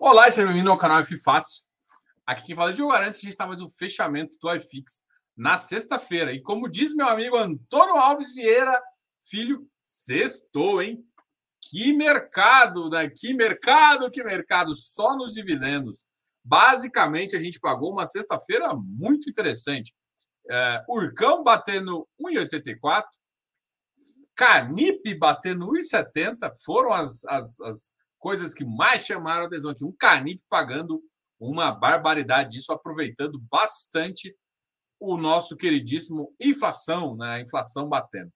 Olá e seja bem-vindo ao canal F Fácil. Aqui quem fala é Diogo Arantes, a gente está mais o fechamento do iFix na sexta-feira. E como diz meu amigo Antônio Alves Vieira, filho, sextou, hein? Que mercado, né? Que mercado, que mercado, só nos dividendos. Basicamente, a gente pagou uma sexta-feira muito interessante. É, Urcão batendo 1,84, Canip batendo 1,70 foram as, as, as coisas que mais chamaram adesão aqui. Um Canip pagando uma barbaridade disso, aproveitando bastante o nosso queridíssimo inflação, né? Inflação batendo.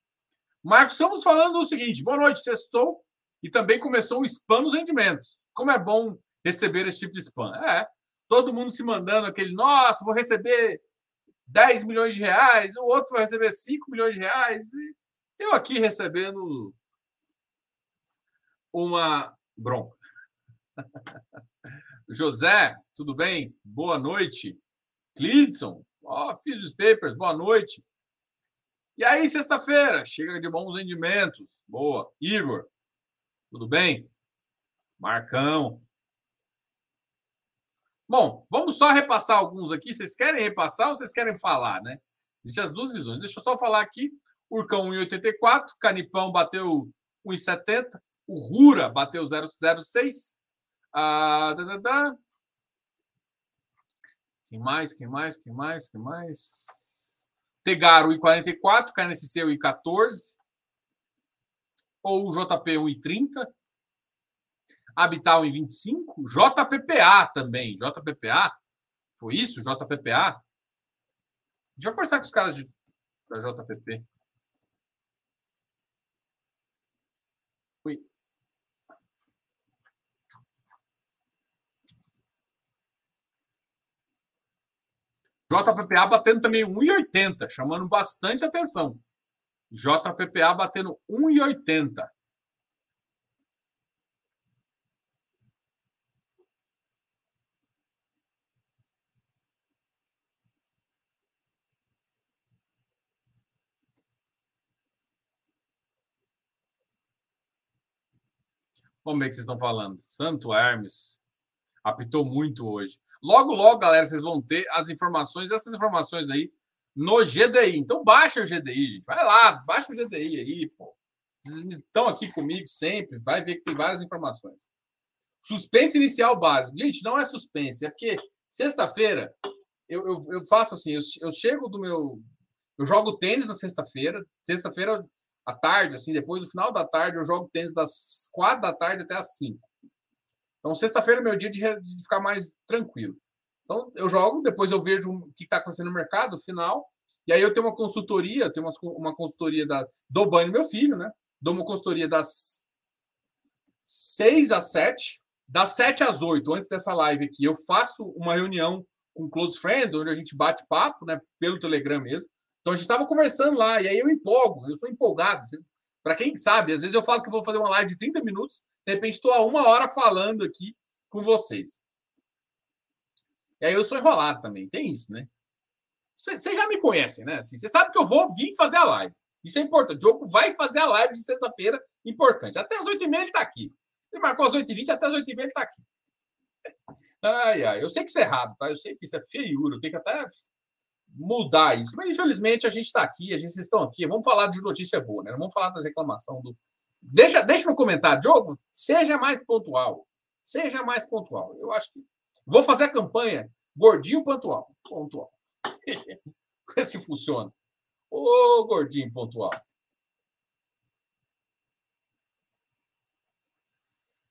Marcos, estamos falando o seguinte: boa noite, sextou e também começou o spam nos rendimentos. Como é bom receber esse tipo de spam. É, todo mundo se mandando aquele, nossa, vou receber 10 milhões de reais, o outro vai receber 5 milhões de reais. E eu aqui recebendo uma bronca. José, tudo bem? Boa noite. Clidson, ó, fiz os papers, boa noite. E aí, sexta-feira, chega de bons rendimentos. Boa. Igor, tudo bem? Marcão. Bom, vamos só repassar alguns aqui. Vocês querem repassar ou vocês querem falar, né? Existem as duas visões. Deixa eu só falar aqui. Urcão 1,84, Canipão bateu 1,70, o Rura bateu 0,06. Ah, da, da, da. Quem mais? Quem mais? Quem mais? Quem mais? Tegaro 1,44, KNSC 1,14. Ou o JP 1,30. Habital em 25, JPPA também, JPPA, foi isso? JPPA? Deixa eu conversar com os caras de, da JPP. JPPA batendo também 1,80, chamando bastante atenção. JPPA batendo 1,80. Vamos ver o que vocês estão falando. Santo Hermes apitou muito hoje. Logo, logo, galera, vocês vão ter as informações, essas informações aí no GDI. Então, baixa o GDI, gente. Vai lá, baixa o GDI aí, pô. Vocês estão aqui comigo sempre, vai ver que tem várias informações. Suspense inicial básico. Gente, não é suspense, é porque sexta-feira eu, eu, eu, faço assim, eu, eu chego do meu. Eu jogo tênis na sexta-feira. Sexta-feira à tarde, assim, depois do final da tarde, eu jogo tênis das quatro da tarde até as cinco. Então, sexta-feira é meu dia de, de, ficar mais tranquilo. Então, eu jogo, depois eu vejo o que está acontecendo no mercado, final. E aí eu tenho uma consultoria, tenho uma, uma consultoria da, do Banho, meu filho, né? Dou uma consultoria das 6 às 7, das 7 às 8, antes dessa live aqui, eu faço uma reunião com close friends, onde a gente bate papo, né? Pelo Telegram mesmo. Então a gente estava conversando lá, e aí eu empolgo, eu sou empolgado. Para quem sabe, às vezes eu falo que vou fazer uma live de 30 minutos, de repente estou há uma hora falando aqui com vocês. E aí eu sou enrolado também, tem isso, né? Vocês já me conhecem, né? Assim, você sabe que eu vou vir fazer a live. Isso é importante. O Diogo vai fazer a live de sexta-feira, importante. Até as 8h30 ele está aqui. Ele marcou às 8h20, até as 8h30 ele está aqui. Ai, ai, eu sei que isso é errado, tá? Eu sei que isso é feiura, eu tenho que até mudar isso. Mas, infelizmente, a gente está aqui, a gente estão aqui. Vamos falar de notícia boa, né? Vamos falar das reclamações do. Deixa, deixa no comentário, Diogo, seja mais pontual. Seja mais pontual. Eu acho que. Vou fazer a campanha gordinho pontual. Pontual. se funciona. Ô, gordinho pontual.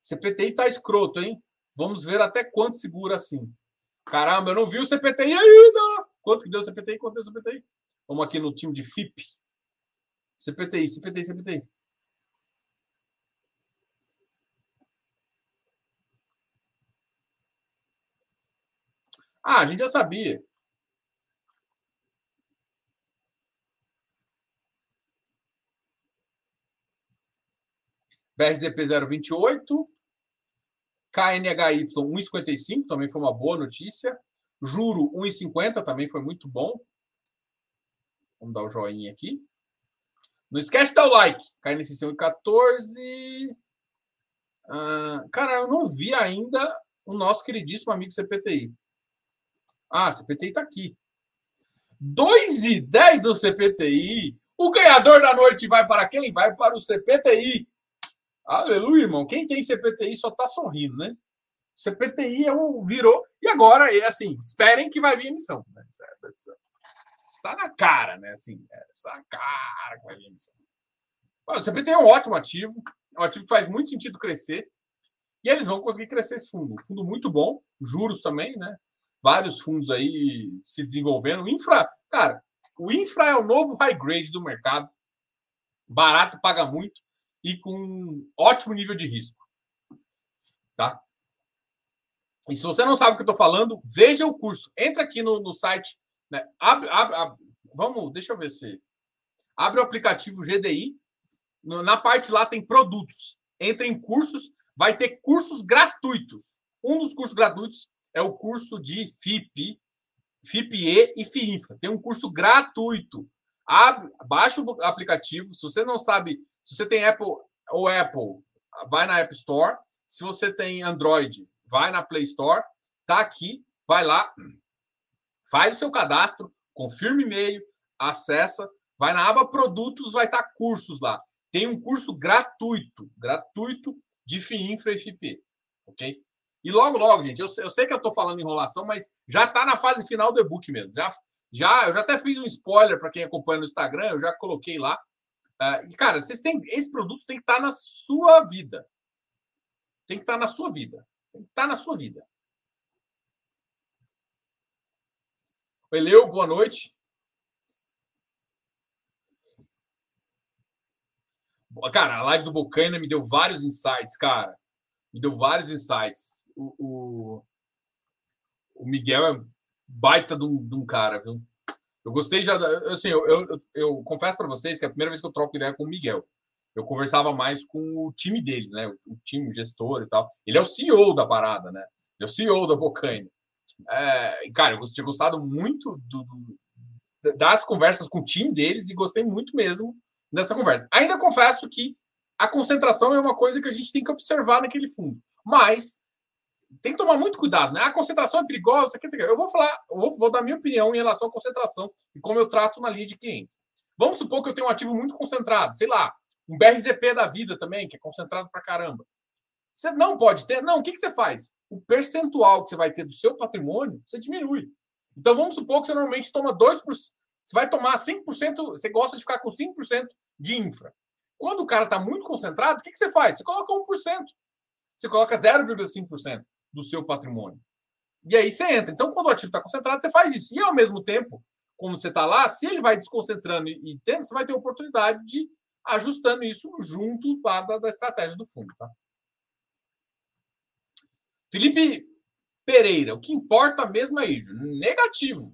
CPTI tá escroto, hein? Vamos ver até quanto segura assim. Caramba, eu não vi o CPTI ainda. Quanto que deu o CPTI? Quanto deu o CPTI? Vamos aqui no time de FIP. CPTI, CPTI, CPTI. Ah, a gente já sabia. BRZP 028, KNHY 1,55, também foi uma boa notícia. Juro 1,50 também foi muito bom. Vamos dar o joinha aqui. Não esquece de dar o like. KNCC 1,14. Ah, cara, eu não vi ainda o nosso queridíssimo amigo CPTI. Ah, CPTI está aqui. 2 e 10 do CPTI. O ganhador da noite vai para quem? Vai para o CPTI. Aleluia, irmão. Quem tem CPTI só está sorrindo, né? CPTI é o, virou. E agora, é assim, esperem que vai vir emissão. Né? Está na cara, né? Assim, é, está na cara que vai vir emissão. O CPTI é um ótimo ativo. É um ativo que faz muito sentido crescer. E eles vão conseguir crescer esse fundo. Um fundo muito bom, juros também, né? Vários fundos aí se desenvolvendo. Infra, cara, o infra é o novo high grade do mercado. Barato, paga muito e com ótimo nível de risco. Tá? E se você não sabe o que eu estou falando, veja o curso. Entra aqui no, no site. Né? Abre, abre, abre, Vamos, deixa eu ver se. Abre o aplicativo GDI. Na parte lá tem produtos. Entra em cursos vai ter cursos gratuitos. Um dos cursos gratuitos é o curso de FIP, FIPE e FIINFRA. Tem um curso gratuito. Abre, baixa o aplicativo. Se você não sabe, se você tem Apple ou Apple, vai na App Store. Se você tem Android, vai na Play Store. Tá aqui, vai lá, faz o seu cadastro, confirma e-mail, acessa, vai na aba produtos, vai estar cursos lá. Tem um curso gratuito, gratuito de FIINFRA e FIP, ok? E logo, logo, gente, eu, eu sei que eu estou falando enrolação, mas já está na fase final do e-book mesmo. Já, já, eu já até fiz um spoiler para quem acompanha no Instagram, eu já coloquei lá. Uh, e, cara, vocês têm, esse produto tem que estar tá na sua vida. Tem que estar tá na sua vida. Tá na sua vida. Leo, boa noite. Cara, a live do Bocaina me deu vários insights, cara. Me deu vários insights. O, o, o Miguel é baita de um, de um, cara, viu? Eu gostei já. Assim, eu, eu, eu, eu confesso para vocês que é a primeira vez que eu troco ideia com o Miguel. Eu conversava mais com o time dele, né? O, time, o gestor e tal. Ele é o CEO da parada, né? Ele é o CEO da Bocaina. É, cara, eu tinha gostado muito do, do, das conversas com o time deles e gostei muito mesmo nessa conversa. Ainda confesso que a concentração é uma coisa que a gente tem que observar naquele fundo. Mas tem que tomar muito cuidado, né? A concentração é perigosa. Eu vou falar, eu vou, vou dar minha opinião em relação à concentração e como eu trato na linha de clientes. Vamos supor que eu tenho um ativo muito concentrado, sei lá, um BRZP da vida também, que é concentrado para caramba. Você não pode ter. Não, o que, que você faz? O percentual que você vai ter do seu patrimônio, você diminui. Então vamos supor que você normalmente toma 2%. Você vai tomar 5%, você gosta de ficar com 5% de infra. Quando o cara está muito concentrado, o que, que você faz? Você coloca 1%. Você coloca 0,5% do seu patrimônio. E aí você entra. Então, quando o ativo está concentrado, você faz isso. E ao mesmo tempo, como você está lá, se ele vai desconcentrando e, tendo, você vai ter oportunidade de ajustando isso junto da, da estratégia do fundo. Tá? Felipe Pereira, o que importa mesmo é isso. Negativo.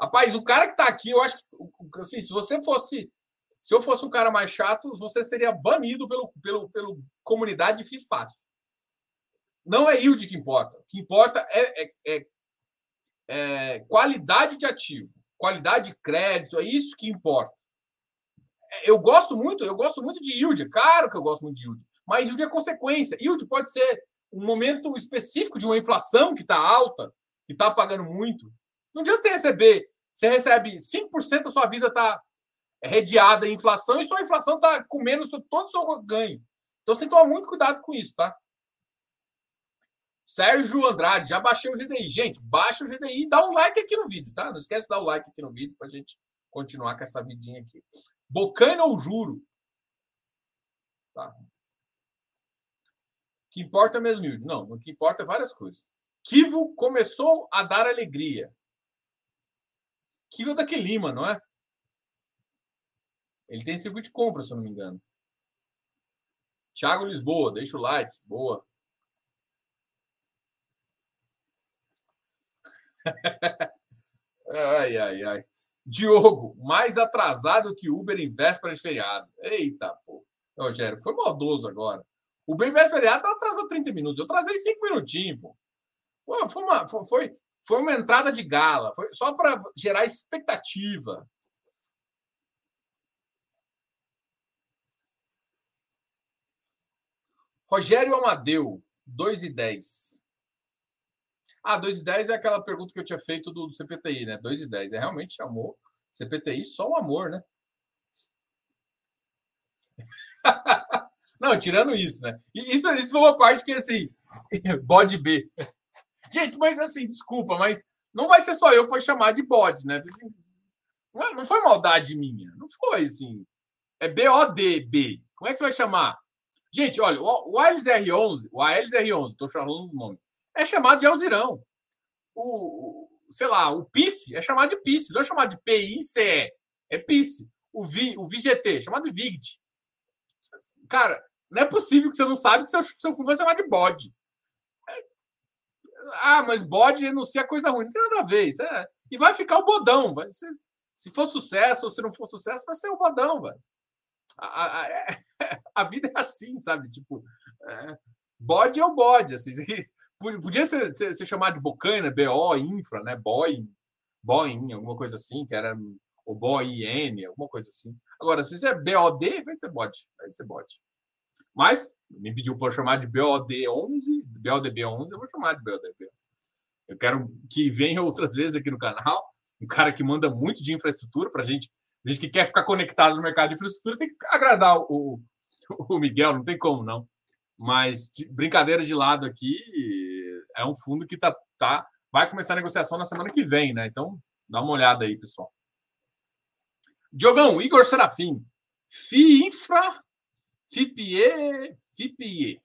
Rapaz, o cara que está aqui, eu acho que assim, se você fosse se eu fosse um cara mais chato, você seria banido pelo, pelo, pelo comunidade de. Não é yield que importa. O que importa é, é, é, é, qualidade de ativo, qualidade de crédito, é isso que importa. Eu gosto muito, eu gosto muito de yield, claro que eu gosto muito de yield, mas yield é consequência. Yield pode ser um momento específico de uma inflação que está alta, que está pagando muito. Não adianta você receber, você recebe 5% da sua vida está redeada em inflação e sua inflação está comendo todo o seu ganho. Então você tem que tomar muito cuidado com isso, tá? Sérgio Andrade, já baixei o GDI. Gente, baixa o GDI e dá um like aqui no vídeo, tá? Não esquece de dar o like aqui no vídeo para gente continuar com essa vidinha aqui. Bocana ou juro? Tá. O que importa mesmo, Não, o que importa é várias coisas. Kivo começou a dar alegria. Kivo é da Lima, não é? Ele tem circuito de compra, se eu não me engano. Thiago Lisboa, deixa o like. Boa. ai, ai, ai. Diogo, mais atrasado que Uber em véspera de feriado. Eita, pô. Rogério, foi maldoso agora. O Uber em véspera de feriado atrasou 30 minutos. Eu atrasei 5 minutinhos, pô. pô foi, uma, foi, foi uma entrada de gala. Foi só para gerar expectativa. Rogério Amadeu, 2 e 10. Ah, 2 e 10 é aquela pergunta que eu tinha feito do, do CPTI, né? 2 e 10. É realmente chamou CPTI só o amor, né? Não, tirando isso, né? Isso, isso foi uma parte que, assim, bode B. Gente, mas assim, desculpa, mas não vai ser só eu que vou chamar de bode, né? Assim, não foi maldade minha, não foi, assim. É B-O-D-B. Como é que você vai chamar? Gente, olha, o Aelis R11, o Aelis R11, estou chamando o nome, é chamado de Alzirão. O, sei lá, o PICE é chamado de PICE, não é chamado de PICE, é PICE. O, Vi, o VGT é chamado de VIGT. Cara, não é possível que você não sabe que seu, seu fundo vai chamar de bode. É, ah, mas bode não sei a coisa ruim, não tem nada a ver. Isso é, e vai ficar o bodão. Vai se for sucesso ou se não for sucesso, vai ser o bodão, velho. A, a, é, a, vida é assim, sabe? Tipo, é, bode é o bode. Assim, podia ser, ser, ser chamado de Bocaina, BO, Infra, né? Boeing, Boeing, alguma coisa assim, que era o BOIN, alguma coisa assim. Agora, se é BOD, vai ser bode. Vai ser bode. Mas me pediu para chamar de BOD11, BODB11, eu vou chamar de BODB11. Eu quero que venha outras vezes aqui no canal, um cara que manda muito de infraestrutura para gente, a gente que quer ficar conectado no mercado de infraestrutura, tem que agradar o, o Miguel, não tem como não. Mas brincadeiras de lado aqui, é um fundo que tá, tá vai começar a negociação na semana que vem, né? Então, dá uma olhada aí, pessoal. Diogão, Igor Serafim. FII Infra, FIPE, FIPE.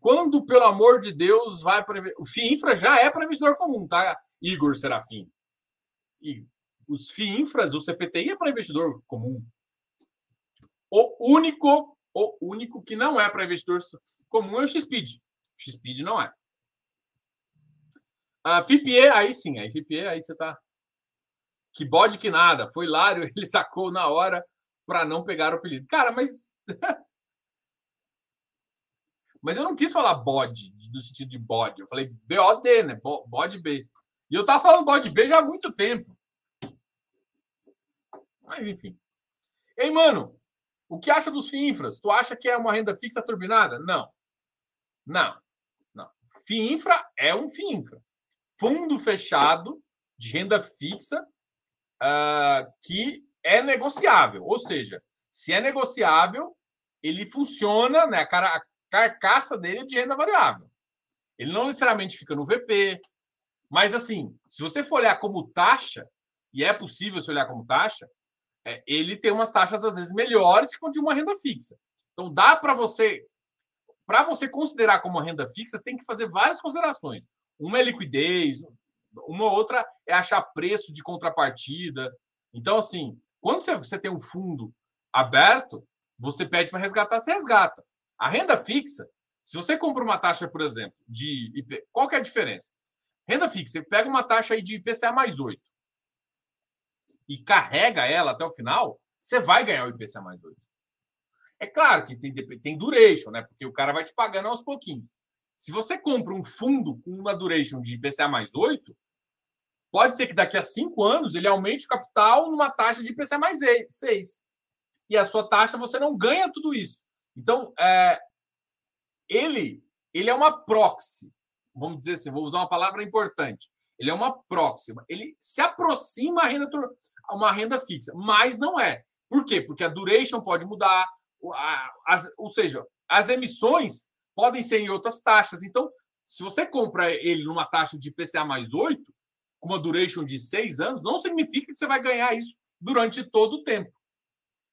Quando, pelo amor de Deus, vai para. O FII Infra já é para investidor comum, tá, Igor Serafim? E os FII Infras, o CPTI é para investidor comum. O único, o único que não é para investidor comum é o XPID. XPID não é. A FIPE, aí sim, aí FIPE, aí você tá. Que bode que nada. Foi Lário, ele sacou na hora para não pegar o apelido. Cara, mas. mas eu não quis falar bode, no sentido de bode. Eu falei BOD, né? Bode B. E eu tava falando bode B já há muito tempo. Mas enfim. Ei, mano, o que acha dos FIINFRAs? Tu acha que é uma renda fixa turbinada? Não. Não. FIINFRA é um FIINFRA. Fundo fechado de renda fixa uh, que é negociável. Ou seja, se é negociável, ele funciona, né? A, cara, a carcaça dele é de renda variável. Ele não necessariamente fica no VP. Mas, assim, se você for olhar como taxa, e é possível se olhar como taxa, é, ele tem umas taxas, às vezes, melhores que de uma renda fixa. Então, dá para você. Para você considerar como renda fixa, tem que fazer várias considerações. Uma é liquidez, uma outra é achar preço de contrapartida. Então, assim, quando você tem um fundo aberto, você pede para resgatar, você resgata. A renda fixa, se você compra uma taxa, por exemplo, de IP, qual que é a diferença? Renda fixa, você pega uma taxa aí de IPCA mais 8 e carrega ela até o final, você vai ganhar o IPCA mais 8. É claro que tem, tem duration, né? Porque o cara vai te pagando aos pouquinhos. Se você compra um fundo com uma duration de IPCA mais 8, pode ser que daqui a cinco anos ele aumente o capital numa taxa de IPCA mais 6. E a sua taxa você não ganha tudo isso. Então, é, ele, ele é uma proxy. Vamos dizer assim, vou usar uma palavra importante. Ele é uma proxy. Ele se aproxima a renda uma renda fixa, mas não é. Por quê? Porque a duration pode mudar, as, ou seja, as emissões podem ser em outras taxas. Então, se você compra ele numa taxa de IPCA mais 8, com uma duration de seis anos, não significa que você vai ganhar isso durante todo o tempo.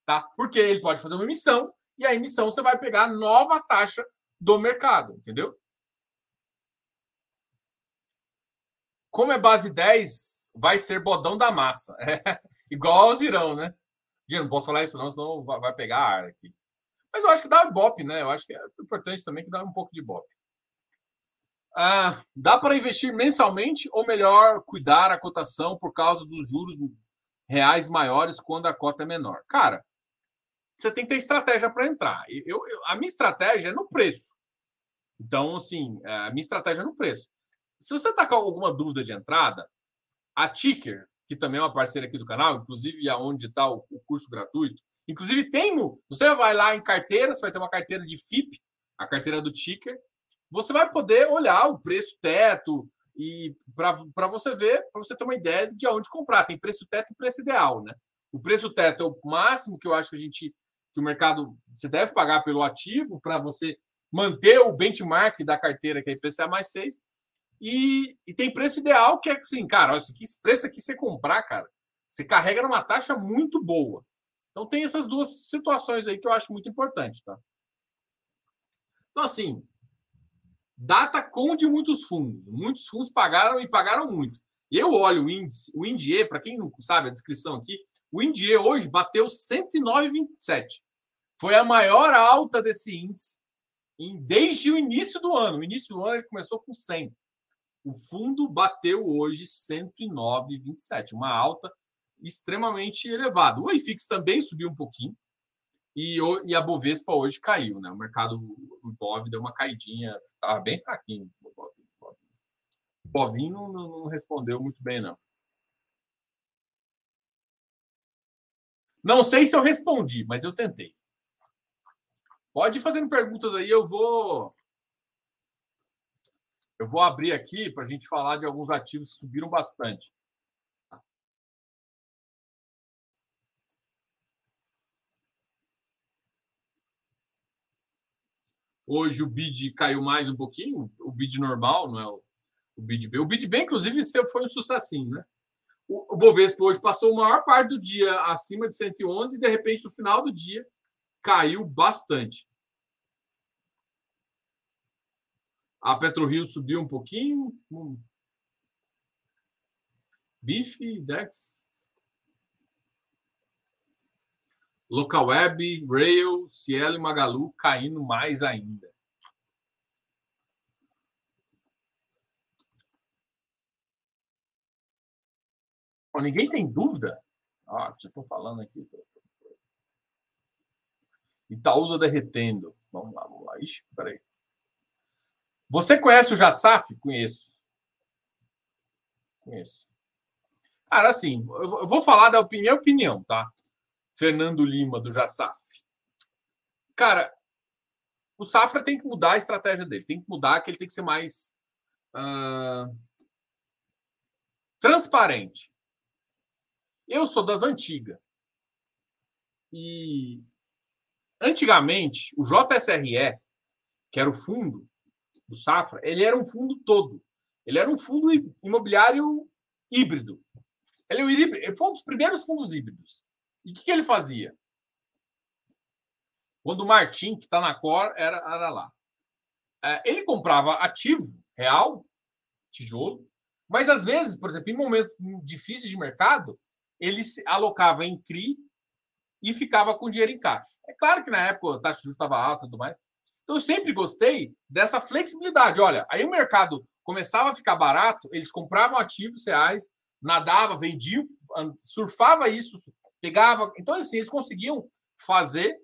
Tá? Porque ele pode fazer uma emissão e a emissão você vai pegar a nova taxa do mercado, entendeu? Como é base 10, vai ser bodão da massa. É, igual ao Zirão, né? Gente, não posso falar isso não, senão vai pegar ar aqui. Mas eu acho que dá Ibope, né? Eu acho que é importante também que dá um pouco de Ibope. Ah, dá para investir mensalmente ou melhor cuidar a cotação por causa dos juros reais maiores quando a cota é menor? Cara, você tem que ter estratégia para entrar. Eu, eu, a minha estratégia é no preço. Então, assim, a minha estratégia é no preço. Se você está com alguma dúvida de entrada, a Ticker, que também é uma parceira aqui do canal, inclusive aonde está o, o, curso gratuito, inclusive tem. Você vai lá em carteira, você vai ter uma carteira de FIP, a carteira do Ticker, você vai poder olhar o preço teto e para você ver, para você ter uma ideia de aonde comprar. Tem preço teto e preço ideal, né? O preço teto é o máximo que eu acho que a gente que o mercado você deve pagar pelo ativo para você manter o benchmark da carteira que é IPCA mais 6. E, e tem preço ideal que é assim, cara, esse, aqui, esse preço aqui você comprar, cara, você carrega numa taxa muito boa. Então tem essas duas situações aí que eu acho muito importante, tá? Então, assim, data com de muitos fundos. Muitos fundos pagaram e pagaram muito. Eu olho o índice, o INDIE, para quem não sabe a descrição aqui, o INDIE hoje bateu 109,27. Foi a maior alta desse índice em, desde o início do ano. O início do ano ele começou com 100. O fundo bateu hoje 109,27, uma alta extremamente elevada. O IFIX também subiu um pouquinho, e, e a Bovespa hoje caiu, né? O mercado, o Bov deu uma caidinha, estava bem fraquinho. O Bovinho não, não respondeu muito bem, não. Não sei se eu respondi, mas eu tentei. Pode ir fazendo perguntas aí, eu vou. Eu vou abrir aqui para a gente falar de alguns ativos que subiram bastante. Hoje o bid caiu mais um pouquinho, o bid normal, não é o, o bid B. O bid B, inclusive, foi um sucessinho, né? O, o Bovespa hoje passou a maior parte do dia acima de 111 e, de repente, no final do dia, caiu bastante. A PetroRio subiu um pouquinho. Bife, Dex. Local Web, Rail, Cielo e Magalu caindo mais ainda. ninguém tem dúvida? Ah, já estou falando aqui. Itaúsa derretendo. Vamos lá, vamos lá. Ixi, peraí. Você conhece o Jassaf? Conheço. Conheço. Cara, assim, eu vou falar da opinião, opinião, tá? Fernando Lima, do Jassaf. Cara, o Safra tem que mudar a estratégia dele. Tem que mudar, que ele tem que ser mais uh, transparente. Eu sou das antigas. E antigamente, o JSRE, que era o fundo do Safra, ele era um fundo todo. Ele era um fundo imobiliário híbrido. Ele, é ele foi um dos primeiros fundos híbridos. E o que, que, ele fazia? Quando o Martin, que está na Cor, era, era lá. É, ele comprava ativo real, tijolo, mas às vezes, por exemplo, em momentos difíceis de mercado, ele se alocava em CRI e ficava com dinheiro em caixa. É claro que na época a taxa de juros estava alta e tudo mais. Então eu sempre gostei dessa flexibilidade. Olha, aí o mercado começava a ficar barato, eles compravam ativos reais, nadava, vendiam, surfava isso, pegava. Então, assim, eles conseguiam fazer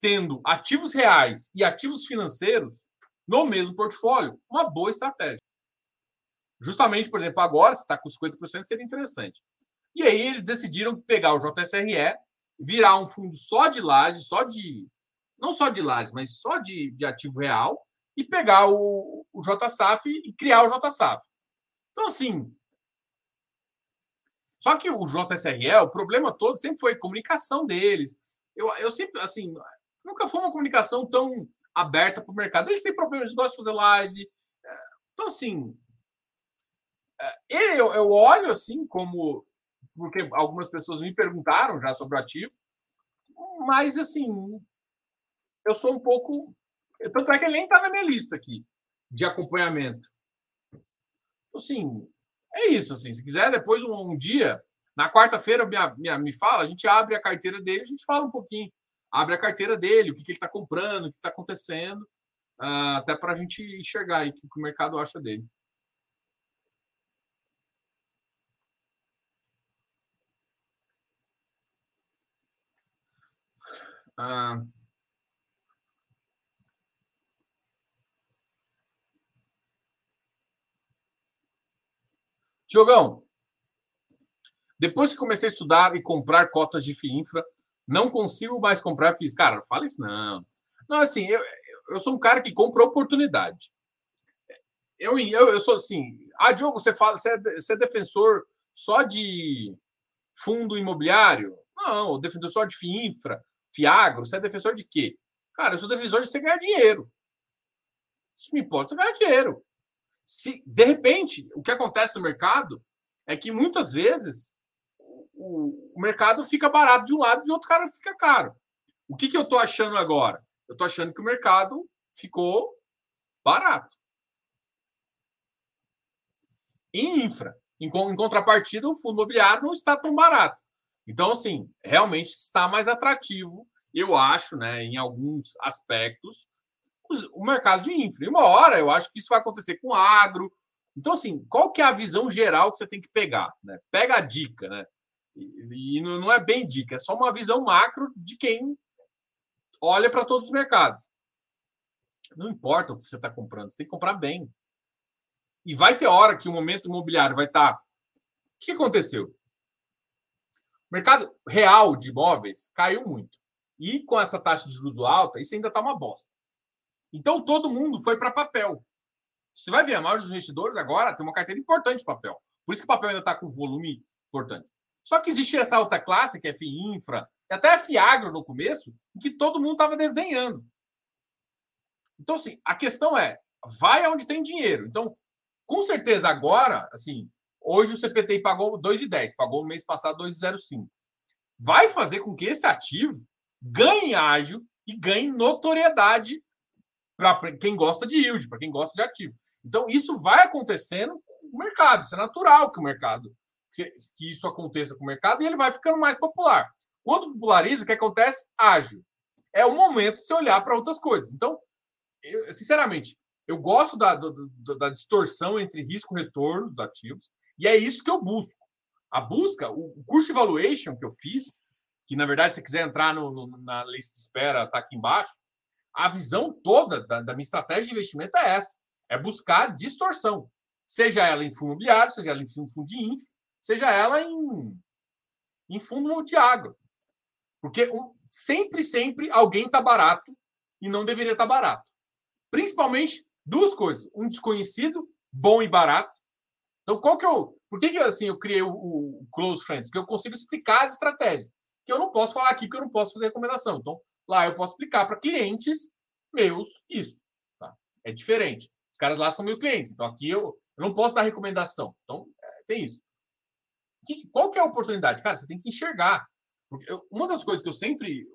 tendo ativos reais e ativos financeiros no mesmo portfólio, uma boa estratégia. Justamente, por exemplo, agora, se está com 50%, seria interessante. E aí eles decidiram pegar o JSRE, virar um fundo só de laje, só de. Não só de laje, mas só de, de ativo real, e pegar o, o JSAF e criar o JSAF. Então, assim, só que o JSRE, o problema todo sempre foi comunicação deles. Eu, eu sempre, assim, nunca foi uma comunicação tão aberta para o mercado. Eles têm problemas, eles gostam de fazer live. Então, assim, é, eu, eu olho assim como. Porque algumas pessoas me perguntaram já sobre o ativo, mas, assim, eu sou um pouco. Tanto é que ele nem está na minha lista aqui de acompanhamento. Então, assim, é isso, assim. Se quiser, depois um, um dia, na quarta-feira, me, me fala, a gente abre a carteira dele, a gente fala um pouquinho. Abre a carteira dele, o que, que ele está comprando, o que está acontecendo, uh, até para a gente enxergar aí o que o mercado acha dele. Uh, Tiogão, depois que comecei a estudar e comprar cotas de FIINFRA, não consigo mais comprar FIIs. Cara, fala isso não. Não, assim, eu, eu sou um cara que compra oportunidade. eu, eu, eu sou assim. Ah, Diogo, você fala, você é, você é defensor só de fundo imobiliário? Não, defensor só de FIINFRA, FIAGRO, você é defensor de quê? Cara, eu sou defensor de você ganhar dinheiro. O que me importa é ganhar dinheiro. Se, de repente, o que acontece no mercado é que muitas vezes o, o mercado fica barato de um lado e de outro cara fica caro. O que, que eu estou achando agora? Eu estou achando que o mercado ficou barato. Em infra, em, em contrapartida, o fundo imobiliário não está tão barato. Então, assim, realmente está mais atrativo, eu acho, né, em alguns aspectos, o mercado de infra. E uma hora eu acho que isso vai acontecer com agro. Então, assim, qual que é a visão geral que você tem que pegar? Né? Pega a dica, né? E, e não é bem dica, é só uma visão macro de quem olha para todos os mercados. Não importa o que você está comprando, você tem que comprar bem. E vai ter hora que o momento imobiliário vai estar. Tá... O que aconteceu? O mercado real de imóveis caiu muito. E com essa taxa de juros alta, isso ainda está uma bosta. Então todo mundo foi para papel. Você vai ver, a maioria dos investidores agora tem uma carteira importante de papel. Por isso que o papel ainda está com volume importante. Só que existe essa outra classe, que é FIINFRA, Infra, e até FIAGRO no começo, em que todo mundo estava desdenhando. Então, assim, a questão é, vai aonde tem dinheiro. Então, com certeza agora, assim, hoje o CPTI pagou 2,10, pagou no mês passado 2,05. Vai fazer com que esse ativo ganhe ágil e ganhe notoriedade para quem gosta de yield, para quem gosta de ativo. Então, isso vai acontecendo com o mercado, isso é natural que o mercado, que isso aconteça com o mercado e ele vai ficando mais popular. Quando populariza, o que acontece? Ágil. É o momento de você olhar para outras coisas. Então, eu, sinceramente, eu gosto da, do, da distorção entre risco e retorno dos ativos, e é isso que eu busco. A busca, o, o curso evaluation que eu fiz, que na verdade, se quiser entrar no, no, na lista de espera, está aqui embaixo, a visão toda da, da minha estratégia de investimento é essa: é buscar distorção. Seja ela em fundo imobiliário, seja ela em fundo de infra, seja ela em, em fundo multiagro. Porque um, sempre, sempre alguém está barato e não deveria estar tá barato. Principalmente duas coisas: um desconhecido, bom e barato. Então, qual que é o. Por que, que assim, eu criei o, o Close Friends? Porque eu consigo explicar as estratégias. Que eu não posso falar aqui, porque eu não posso fazer recomendação. Então, lá eu posso explicar para clientes meus isso. Tá? É diferente. Os caras lá são meus clientes. Então, aqui eu, eu não posso dar recomendação. Então, é, tem isso. Que, qual que é a oportunidade? Cara, você tem que enxergar. Porque eu, uma das coisas que eu sempre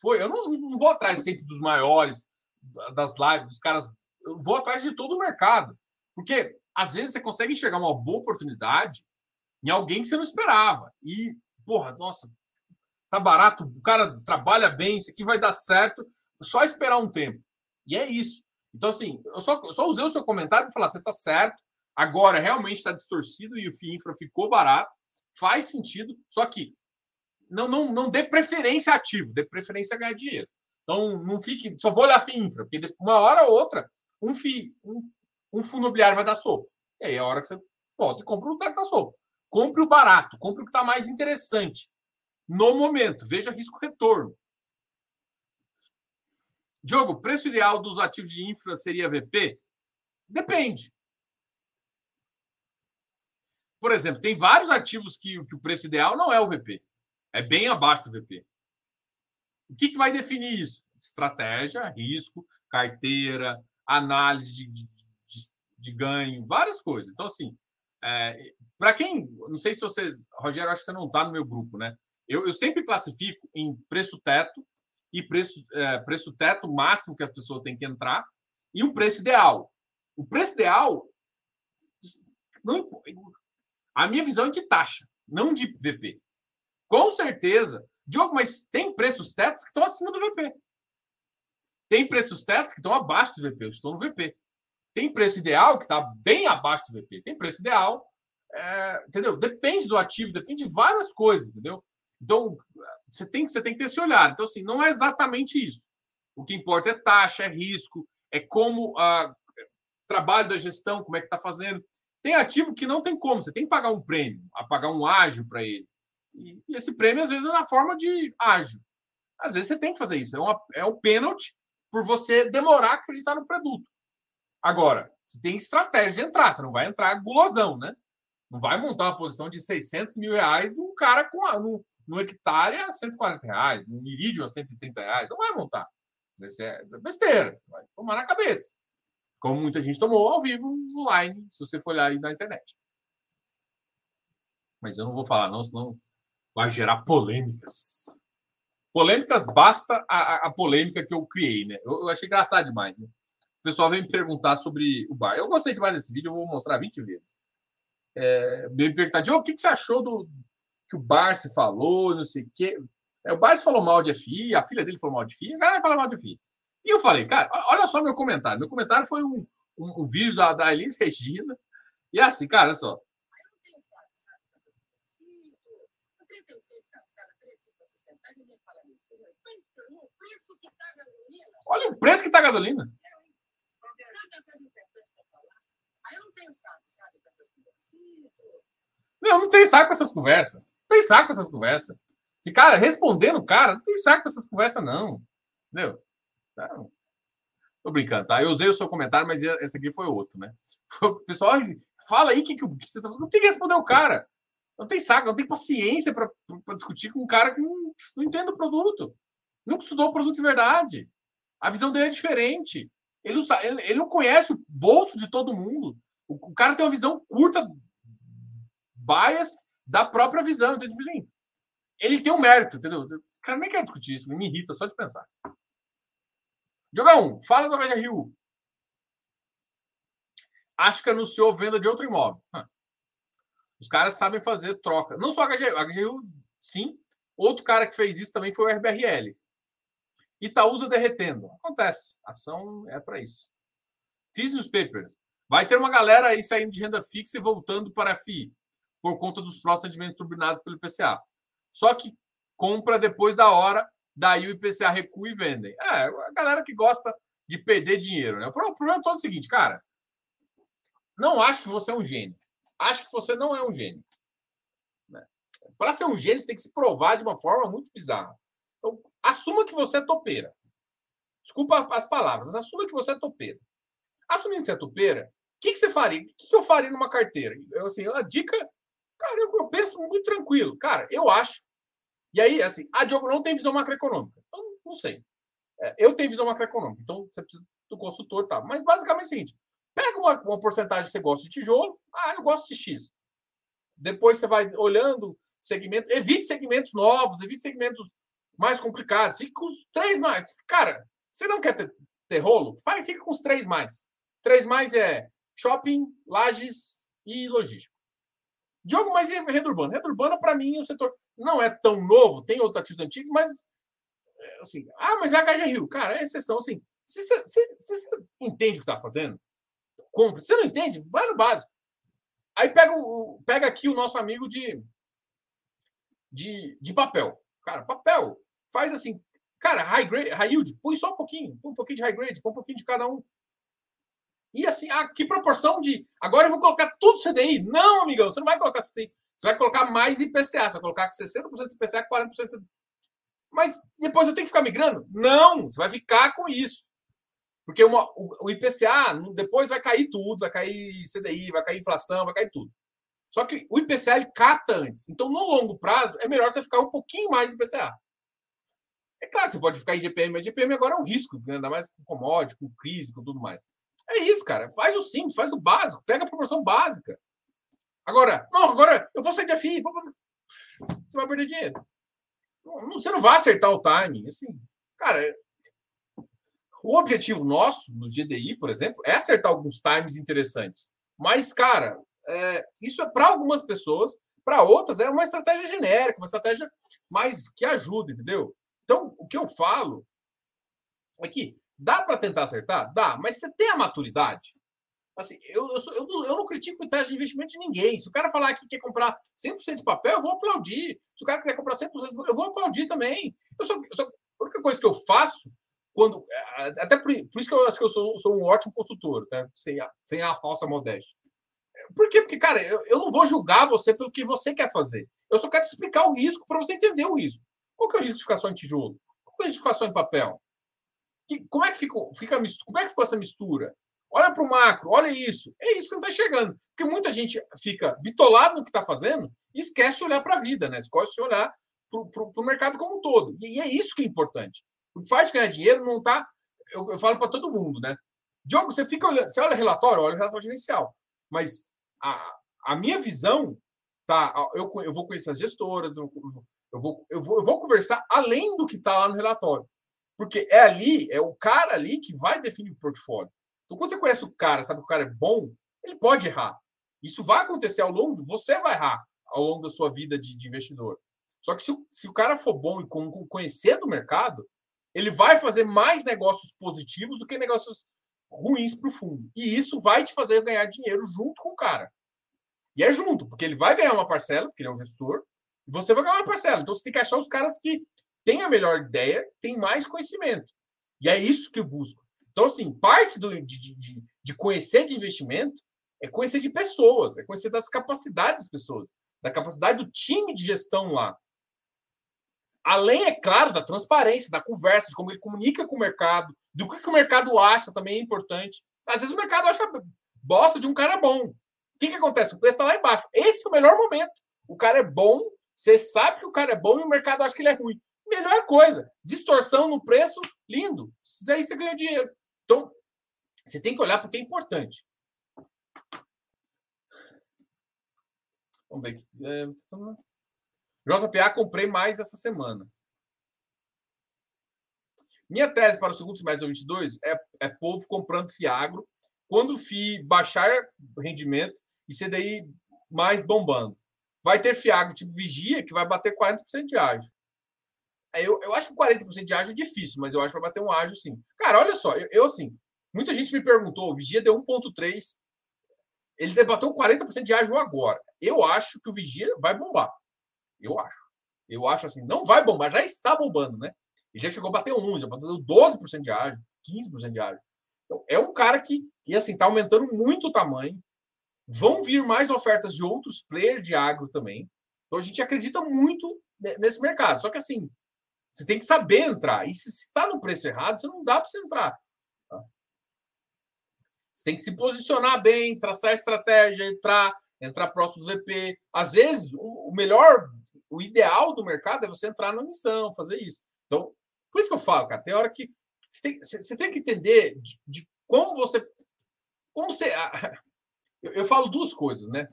foi, eu não, não vou atrás sempre dos maiores, das lives, dos caras, eu vou atrás de todo o mercado. Porque às vezes você consegue enxergar uma boa oportunidade em alguém que você não esperava. E, porra, nossa, tá barato, o cara trabalha bem, isso aqui vai dar certo, só esperar um tempo. E é isso. Então, assim, eu só, só usei o seu comentário para falar, você tá certo, agora realmente está distorcido e o FII Infra ficou barato, faz sentido, só que não, não, não dê preferência ativo, dê preferência a ganhar dinheiro. Então, não fique, só vou olhar FII Infra, porque uma hora ou outra, um FII, um, um fundo imobiliário vai dar sopa. E aí é a hora que você volta e compra o que dá sopa. Compre o barato, compre o que está mais interessante no momento. Veja risco-retorno. Diogo, preço ideal dos ativos de infra seria VP? Depende. Por exemplo, tem vários ativos que, que o preço ideal não é o VP. É bem abaixo do VP. O que, que vai definir isso? Estratégia, risco, carteira, análise de, de, de, ganho, várias coisas. Então, assim, é, para quem. Não sei se vocês. Rogério, acho que você não está no meu grupo, né? Eu, eu sempre classifico em preço teto e preço, é, preço teto máximo que a pessoa tem que entrar e o preço ideal. O preço ideal, não, a minha visão é de taxa, não de VP. Com certeza. Diogo, mas tem preços tetos que estão acima do VP. Tem preços tetos que estão abaixo do VP. Eu estou no VP. Tem preço ideal que está bem abaixo do VP. Tem preço ideal, é, entendeu? Depende do ativo, depende de várias coisas, entendeu? Então, você tem, você tem que ter esse olhar. Então, assim, não é exatamente isso. O que importa é taxa, é risco, é como o ah, trabalho da gestão, como é que está fazendo. Tem ativo que não tem como, você tem que pagar um prêmio, a pagar um ágil para ele. E, esse prêmio, às vezes, é na forma de ágil. Às vezes você tem que fazer isso. É, uma, é um pênalti por você demorar a acreditar no produto. Agora, você tem estratégia de entrar, você não vai entrar gulosão, né? Não vai montar uma posição de 600 mil reais num cara com no hectare a 140 reais, no irídio a 130 reais. Não vai montar. Isso é, isso é besteira. Você vai tomar na cabeça. Como muita gente tomou ao vivo, online, se você for olhar aí na internet. Mas eu não vou falar, não, senão vai gerar polêmicas. Polêmicas, basta a, a, polêmica que eu criei, né? Eu, eu achei engraçado demais. Né? O pessoal vem me perguntar sobre o bar. Eu gostei demais desse vídeo, eu vou mostrar 20 vezes. É, me perguntar, Diogo, o que, que você achou do que o Barsi falou, não sei o quê. É, o Barsi falou mal de FI, a filha dele falou mal de FI, a galera fala mal de FI. E eu falei, cara, olha só meu comentário. Meu comentário foi um, um, um vídeo da, da Elis Regina. E é assim, cara, olha só. Olha o preço que está a gasolina. Aí eu não tenho saco, sabe, com essas conversas. Não, não tem saco com essas conversas. Tem saco essas conversas. De cara, respondendo cara, não tem saco essas conversas, não. Entendeu? Não. Tô brincando, tá? Eu usei o seu comentário, mas esse aqui foi outro, né? Pessoal, fala aí que, que, que você tá Não tem que responder o cara. Não tem saco, não tem paciência para discutir com um cara que não, não entende o produto. Nunca estudou o produto de verdade. A visão dele é diferente. Ele não, ele, ele não conhece o bolso de todo mundo. O, o, cara tem uma visão curta, bias da própria visão. Então, tipo assim, ele tem um mérito, entendeu? Cara, nem quero discutir isso, me irrita só de pensar. Diogão, fala do HG Rio. Acho que anunciou venda de outro imóvel. Os caras sabem fazer troca. Não só a HGU, a HGU, sim. Outro cara que fez isso também foi o RBRL. Itaúsa derretendo. Acontece. Ação é para isso. Fiz os papers. Vai ter uma galera aí saindo de renda fixa e voltando para a FI por conta dos procedimentos turbinados pelo IPCA. Só que compra depois da hora, daí o IPCA recua e vendem. É, a galera que gosta de perder dinheiro. Né? O problema é todo o seguinte, cara. Não acho que você é um gênio. Acho que você não é um gênio. Né? Para ser um gênio, você tem que se provar de uma forma muito bizarra. Então, assuma que você é topeira. Desculpa as palavras, mas assuma que você é topeira. Assumindo que você é topeira, o que, que você faria? O que, que eu faria numa carteira? Eu, assim, a dica, cara, eu, eu penso muito tranquilo. Cara, eu acho. E aí, assim, a Diogo não tem visão macroeconômica. Então, não sei. É, eu tenho visão macroeconômica, então você precisa do consultor, tá? Mas basicamente é o seguinte: pega uma, uma porcentagem que você gosta de tijolo, ah, eu gosto de X. Depois você vai olhando segmentos, evite segmentos novos, evite segmentos mais complicados. Fique com os três mais. Cara, você não quer ter, ter rolo? Vai, fica com os três mais. Três mais é shopping, lajes e logístico. Diogo, mas e renda urbana? Renda urbana, para mim, o setor não é tão novo, tem outros ativos antigos, mas é, assim, ah, mas é HG Rio. Cara, é exceção, assim. Se você entende o que está fazendo, compra. Se você não entende, vai no básico. Aí pega, o, pega aqui o nosso amigo de, de, de papel. Cara, papel. Faz assim, cara, high, grade, high yield, põe só um pouquinho, põe um pouquinho de high grade, põe um pouquinho de cada um. E assim, ah, que proporção de. Agora eu vou colocar tudo CDI. Não, amigão, você não vai colocar CDI. Você vai colocar mais IPCA. Você vai colocar 60% de IPCA, 40% de CDI. Mas depois eu tenho que ficar migrando? Não, você vai ficar com isso. Porque uma, o, o IPCA depois vai cair tudo, vai cair CDI, vai cair inflação, vai cair tudo. Só que o IPCA ele capta antes. Então, no longo prazo, é melhor você ficar um pouquinho mais de IPCA. É claro que você pode ficar em GPM, mas GPM agora é um risco, né? ainda mais com commodity, com crise, com tudo mais. É isso, cara. Faz o simples, faz o básico, pega a proporção básica. Agora, não, agora eu vou sair da FII. Você vai perder dinheiro. Você não vai acertar o timing. Assim, cara, o objetivo nosso, no GDI, por exemplo, é acertar alguns times interessantes. Mas, cara, é, isso é para algumas pessoas, para outras é uma estratégia genérica, uma estratégia mais que ajuda, entendeu? Então, o que eu falo é que dá para tentar acertar? Dá, mas você tem a maturidade? Assim, eu, eu, sou, eu, não, eu não critico o teste de investimento de ninguém. Se o cara falar que quer comprar 100% de papel, eu vou aplaudir. Se o cara quiser comprar 100%, eu vou aplaudir também. Eu sou, eu sou, a única coisa que eu faço quando é, até por, por, isso que eu acho que eu sou, sou um ótimo consultor, né? sem, a, sem a falsa modéstia. Por quê? Porque, cara, eu, eu não vou julgar você pelo que você quer fazer. Eu só quero te explicar o risco para você entender o risco. Qual que é o risco de ficar só em tijolo? Qual é o risco de ficar só em papel? Que, como é que ficou, fica como é que ficou essa mistura? olha para o macro, olha isso. É isso que não está chegando. Porque muita gente fica bitolado no que está fazendo e esquece de olhar para a vida, né? Esquece de olhar para o mercado como um todo. E, e, é isso que é importante. O que faz ganhar dinheiro não está. Eu, eu falo para todo mundo, né? Diogo, você fica olhando, você olha relatório, olha relatório gerencial. Mas a, a minha visão, tá? Eu, eu vou conhecer as gestoras, eu, eu, vou, eu, vou, eu vou conversar além do que está lá no relatório. Porque é ali, é o cara ali que vai definir o portfólio. Então, quando você conhece o cara, sabe que o cara é bom, ele pode errar. Isso vai acontecer ao longo, você vai errar ao longo da sua vida de, de investidor. Só que se o, se o cara for bom e com, com conhecer do mercado, ele vai fazer mais negócios positivos do que negócios ruins para o fundo. E isso vai te fazer ganhar dinheiro junto com o cara. E é junto, porque ele vai ganhar uma parcela, porque ele é um gestor, e você vai ganhar uma parcela. Então você tem que achar os caras que têm a melhor ideia, têm mais conhecimento. E é isso que eu busco. Então, assim, parte do, de, de, de conhecer de investimento é conhecer de pessoas, é conhecer das capacidades das pessoas, da capacidade do time de gestão lá. Além, é claro, da transparência, da conversa, de como ele comunica com o mercado, do que, que o mercado acha também é importante. Às vezes o mercado acha bosta de um cara bom. O que, que acontece? O preço está lá embaixo. Esse é o melhor momento. O cara é bom, você sabe que o cara é bom e o mercado acha que ele é ruim. Melhor coisa. Distorção no preço, lindo. Aí você ganha dinheiro. Então, você tem que olhar porque é importante. Vamos ver aqui. É... JPA comprei mais essa semana. Minha tese para o segundo semestre de 2022 é, é povo comprando Fiagro quando o FI baixar rendimento e CDI mais bombando. Vai ter Fiagro tipo Vigia que vai bater 40% de ágio. Eu, eu acho que 40% de ágio é difícil, mas eu acho que vai bater um ágio sim. Cara, olha só, eu, eu assim, muita gente me perguntou, o Vigia deu 1,3, ele debateu 40% de ágio agora. Eu acho que o Vigia vai bombar. Eu acho. Eu acho assim, não vai bombar, já está bombando, né? Ele já chegou a bater 11, já bateu 12% de ágio, 15% de ágio. Então, é um cara que, e assim, está aumentando muito o tamanho. Vão vir mais ofertas de outros players de agro também. Então, a gente acredita muito nesse mercado. Só que, assim, você tem que saber entrar. E se está no preço errado, você não dá para você entrar. Tá? Você tem que se posicionar bem, traçar estratégia, entrar, entrar próximo do VP. Às vezes, o melhor, o ideal do mercado é você entrar na missão, fazer isso. Então, por isso que eu falo, cara, tem hora que você tem, você tem que entender de, de, como você. Como você. Eu, eu, falo duas coisas, né?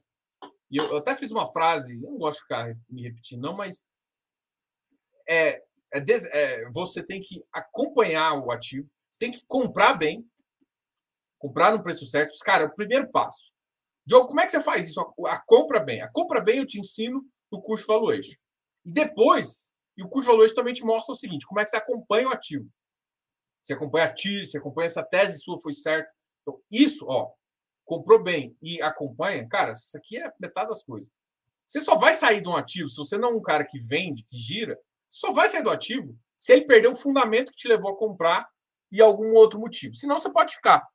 E eu, eu, até fiz uma frase, não gosto de ficar me repetindo, não, mas é, é, des, é, você tem que acompanhar o ativo, você tem que comprar bem, comprar no preço certo. Cara, é o primeiro passo. Diogo, como é que você faz isso? A, a compra bem. A compra bem eu te ensino no curso Valuation. E depois, e o curso Valuation também te mostra o seguinte: como é que você acompanha o ativo. Você acompanha a TIR, você acompanha essa tese sua foi certa. Então, isso, ó, comprou bem e acompanha, cara, isso aqui é metade das coisas. Você só vai sair de um ativo, se você não é um cara que vende, que gira, só vai sair do ativo se ele perder o fundamento que te levou a comprar e algum outro motivo. Senão, você pode ficar.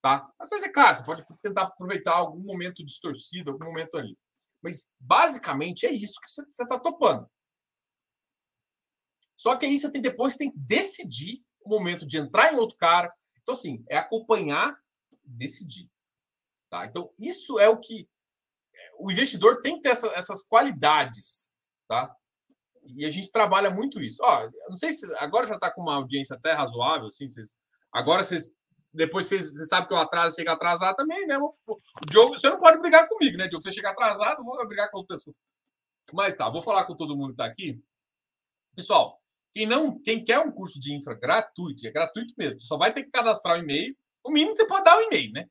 Tá? Às vezes, é claro, você pode tentar aproveitar algum momento distorcido, algum momento ali. Mas, basicamente, é isso que você está topando. Só que aí você tem depois tem que decidir o momento de entrar em outro cara. Então, assim, é acompanhar, decidir. Tá? Então, isso é o que o investidor tem que ter essa, essas qualidades. Tá? E a gente trabalha muito isso. Ó, não sei se agora já está com uma audiência até razoável, assim, vocês, agora vocês depois você, você que eu atraso, chega atrasado também, né? O Diogo, você não pode brigar comigo, né, Diogo? Você chega atrasado, vou brigar com outra pessoa. Mas tá, vou falar com todo mundo que está aqui. Pessoal, quem não, quem quer um curso de infra gratuito, é gratuito mesmo, só vai ter que cadastrar o e-mail. O mínimo você pode dar o um e-mail, né?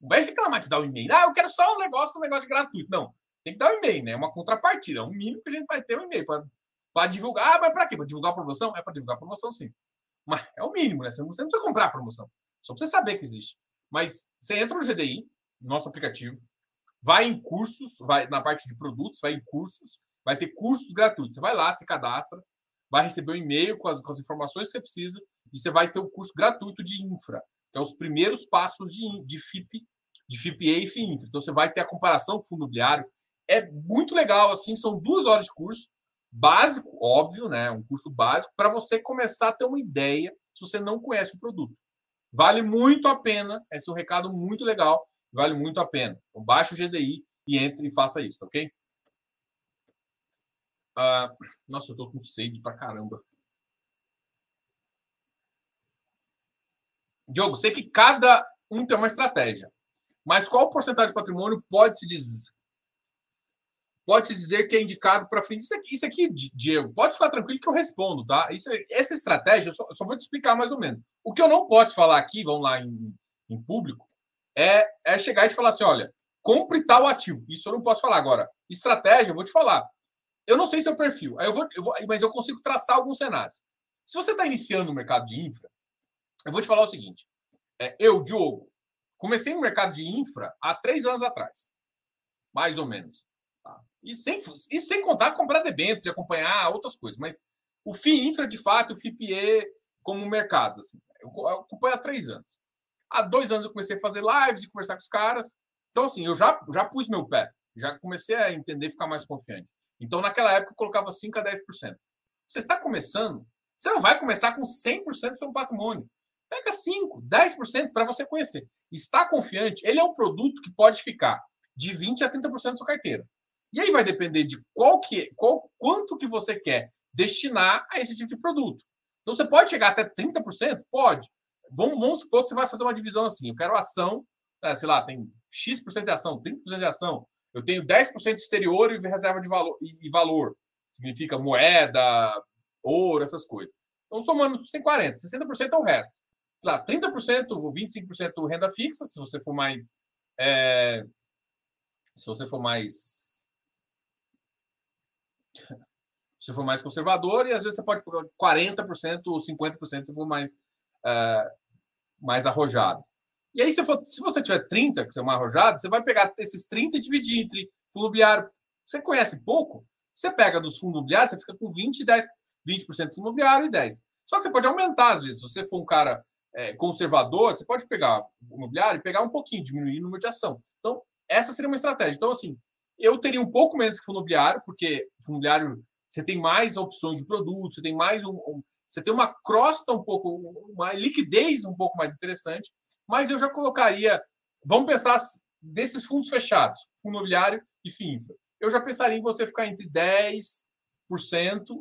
Não vai reclamar de dar o e-mail. Ah, eu quero só um negócio, um negócio gratuito. Não, tem que dar o e-mail, né? É uma contrapartida. É o mínimo que a gente vai ter um e-mail para divulgar. Ah, mas para quê? Para divulgar a promoção? É para divulgar a promoção, sim. Mas é o mínimo, né? Você não, precisa comprar a promoção. Só para você saber que existe. Mas você entra no GDI, nosso aplicativo, vai em cursos, vai na parte de produtos, vai em cursos, vai ter cursos gratuitos. Você vai lá, se cadastra, vai receber um e-mail com as, com as informações que você precisa e você vai ter o curso gratuito de infra, que é os primeiros passos de, de FIP, de FIPA e FIINFRA. Então você vai ter a comparação com o fundo imobiliário. É muito legal, assim, são duas horas de curso, básico, óbvio, né? Um curso básico, para você começar a ter uma ideia se você não conhece o produto. Vale muito a pena. Esse é um recado muito legal. Vale muito a pena. Então, baixe o GDI e entre e faça isso, ok? Uh, nossa, eu tô com sede pra caramba. Diogo, sei que cada um tem uma estratégia. Mas qual porcentagem de patrimônio pode se dizer? Pode se dizer que é indicado para frente. Isso aqui, isso aqui, Diego, pode ficar tranquilo que eu respondo, tá? Isso, essa estratégia, eu só, só, vou te explicar mais ou menos. O que eu não posso falar aqui, vamos lá em, em público, é, é chegar e te falar assim: olha, compre tal ativo. Isso eu não posso falar agora. Estratégia, eu vou te falar. Eu não sei seu perfil, aí eu vou, eu vou, mas eu consigo traçar alguns cenários. Se você está iniciando no mercado de infra, eu vou te falar o seguinte: é, eu, Diogo, comecei no mercado de infra há três anos atrás, mais ou menos. E sem, isso sem contar comprar debênture, de acompanhar outras coisas. Mas o FII infra, de fato, o FIPE como mercado. Assim, eu acompanho há três anos. Há dois anos eu comecei a fazer lives e conversar com os caras. Então, assim, eu já, já pus meu pé, já comecei a entender, ficar mais confiante. Então, naquela época, eu colocava 5% a 10%. Você está começando, você não vai começar com 100% do seu patrimônio. Pega 5%, 10% para você conhecer. Está confiante? Ele é um produto que pode ficar de 20% a 30% da sua carteira. E aí vai depender de qual que, qual, quanto que você quer destinar a esse tipo de produto. Então, você pode chegar até 30%? Pode. Vamos, vamos supor que você vai fazer uma divisão assim. Eu quero ação, né, sei lá, tem X% de ação, 30% de ação. Eu tenho 10% exterior e reserva de valor, e, valor. Significa moeda, ouro, essas coisas. Então, somando, você tem 40%, 60% é o resto lá, 30% ou 25% renda fixa, se você for mais. É, se você for mais. Se for mais conservador, e às vezes você pode pegar 40% ou 50% se for mais, é, mais arrojado. E aí, se, for, se você tiver 30%, que é mais arrojado, você vai pegar esses 30% e dividir entre fundo imobiliário. Você conhece pouco? Você pega dos fundos imobiliários, você fica com 20% e 10%. 20% fundo imobiliário e 10%. Só que você pode aumentar, às vezes. Se você for um cara é, conservador, você pode pegar o imobiliário e pegar um pouquinho, diminuir o número de ação. Então, essa seria uma estratégia. Então, assim, eu teria um pouco menos que fundo imobiliário, porque fundo imobiliário você tem mais opções de produto, você tem mais um, um, você tem uma crosta um pouco, uma liquidez um pouco mais interessante, mas eu já colocaria, vamos pensar desses fundos fechados, fundo imobiliário e FIINFRA. Eu já pensaria em você ficar entre 10%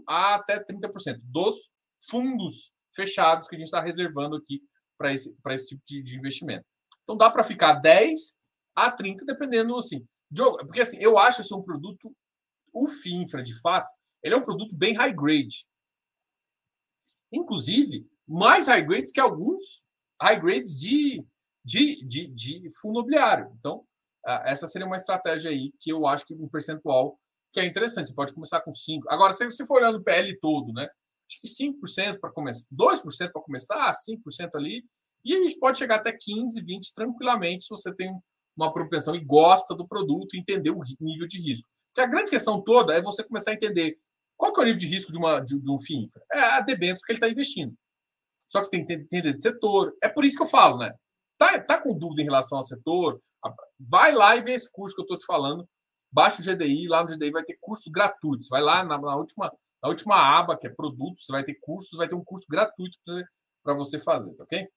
a até 30% dos fundos fechados que a gente está reservando aqui para esse, esse tipo de, de investimento. Então dá para ficar 10 a 30, dependendo assim. Porque assim, eu acho esse um produto, o FINFRA, de fato, ele é um produto bem high grade. Inclusive, mais high grades que alguns high grades de, de, de, de fundo imobiliário. Então, essa seria uma estratégia aí que eu acho que um percentual que é interessante. Você pode começar com 5. Agora, se você for olhando o PL todo, né? acho que 5% para começar, 2% para começar, 5% ali, e a gente pode chegar até 15, 20 tranquilamente se você tem uma propensão e gosta do produto e entender o nível de risco. Porque a grande questão toda é você começar a entender qual é o nível de risco de, uma, de, de um FII infra. É a debênture que ele está investindo. Só que você tem que entender de setor. É por isso que eu falo, né? Tá, tá com dúvida em relação ao setor? Vai lá e vê esse curso que eu estou te falando. Baixa o GDI, lá no GDI vai ter cursos gratuitos. Vai lá na, na última na última aba, que é produtos, vai ter cursos, vai ter um curso gratuito para você fazer, tá ok?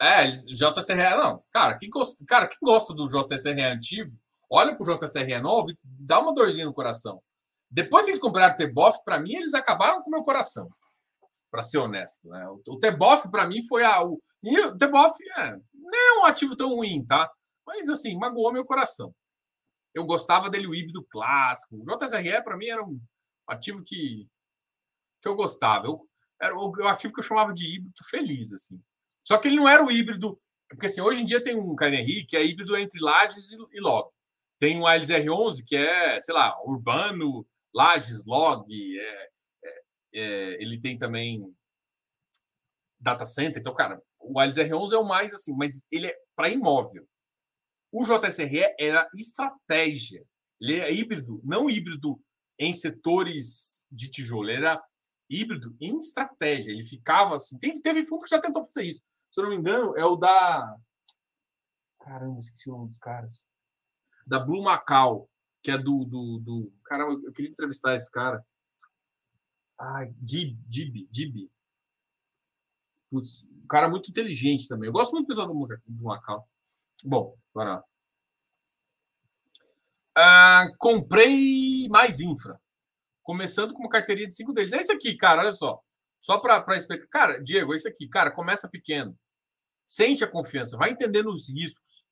É, JCRE, não. Cara, quem gosta, cara, quem gosta do JCRE antigo, olha pro JCRE novo e dá uma dorzinha no coração. Depois que eles compraram o Teboff, para mim, eles acabaram com o meu coração. Para ser honesto. Né? O Teboff, para mim, foi a. O, e o Teboff é, nem é um ativo tão ruim, tá? Mas, assim, magoou meu coração eu gostava dele o híbrido clássico. O JSRE, para mim, era um ativo que, que eu gostava. Eu, era o, o, ativo que eu chamava de híbrido feliz, assim. Só que ele não era o híbrido. Porque assim, hoje em dia tem um KNRI que é híbrido entre Lages e, e Log. Tem um ALS R11 que é, sei lá, urbano, Lages, Log. É, é, é, ele tem também data center. Então, cara, o ALS R11 é o mais assim, mas ele é para imóvel. O JSRE era estratégia. Ele é híbrido, não híbrido em setores de tijolo, ele era híbrido em estratégia. Ele ficava assim. Teve, teve fundo que já tentou fazer isso. Se eu não me engano, é o da. Caramba, esqueci o nome dos caras. Da Blue Macau, que é do. do, do... Caramba, eu queria entrevistar esse cara. Ai, Dib, Dib, Dib. Putz, um cara muito inteligente também. Eu gosto muito do pessoal do Macau. Bom, bora ah, comprei mais infra. Começando com uma carteirinha de cinco deles. É isso aqui, cara, olha só. Só para explicar. Cara, Diego, é isso aqui. Cara, começa pequeno. Sente a confiança, vai entendendo os riscos.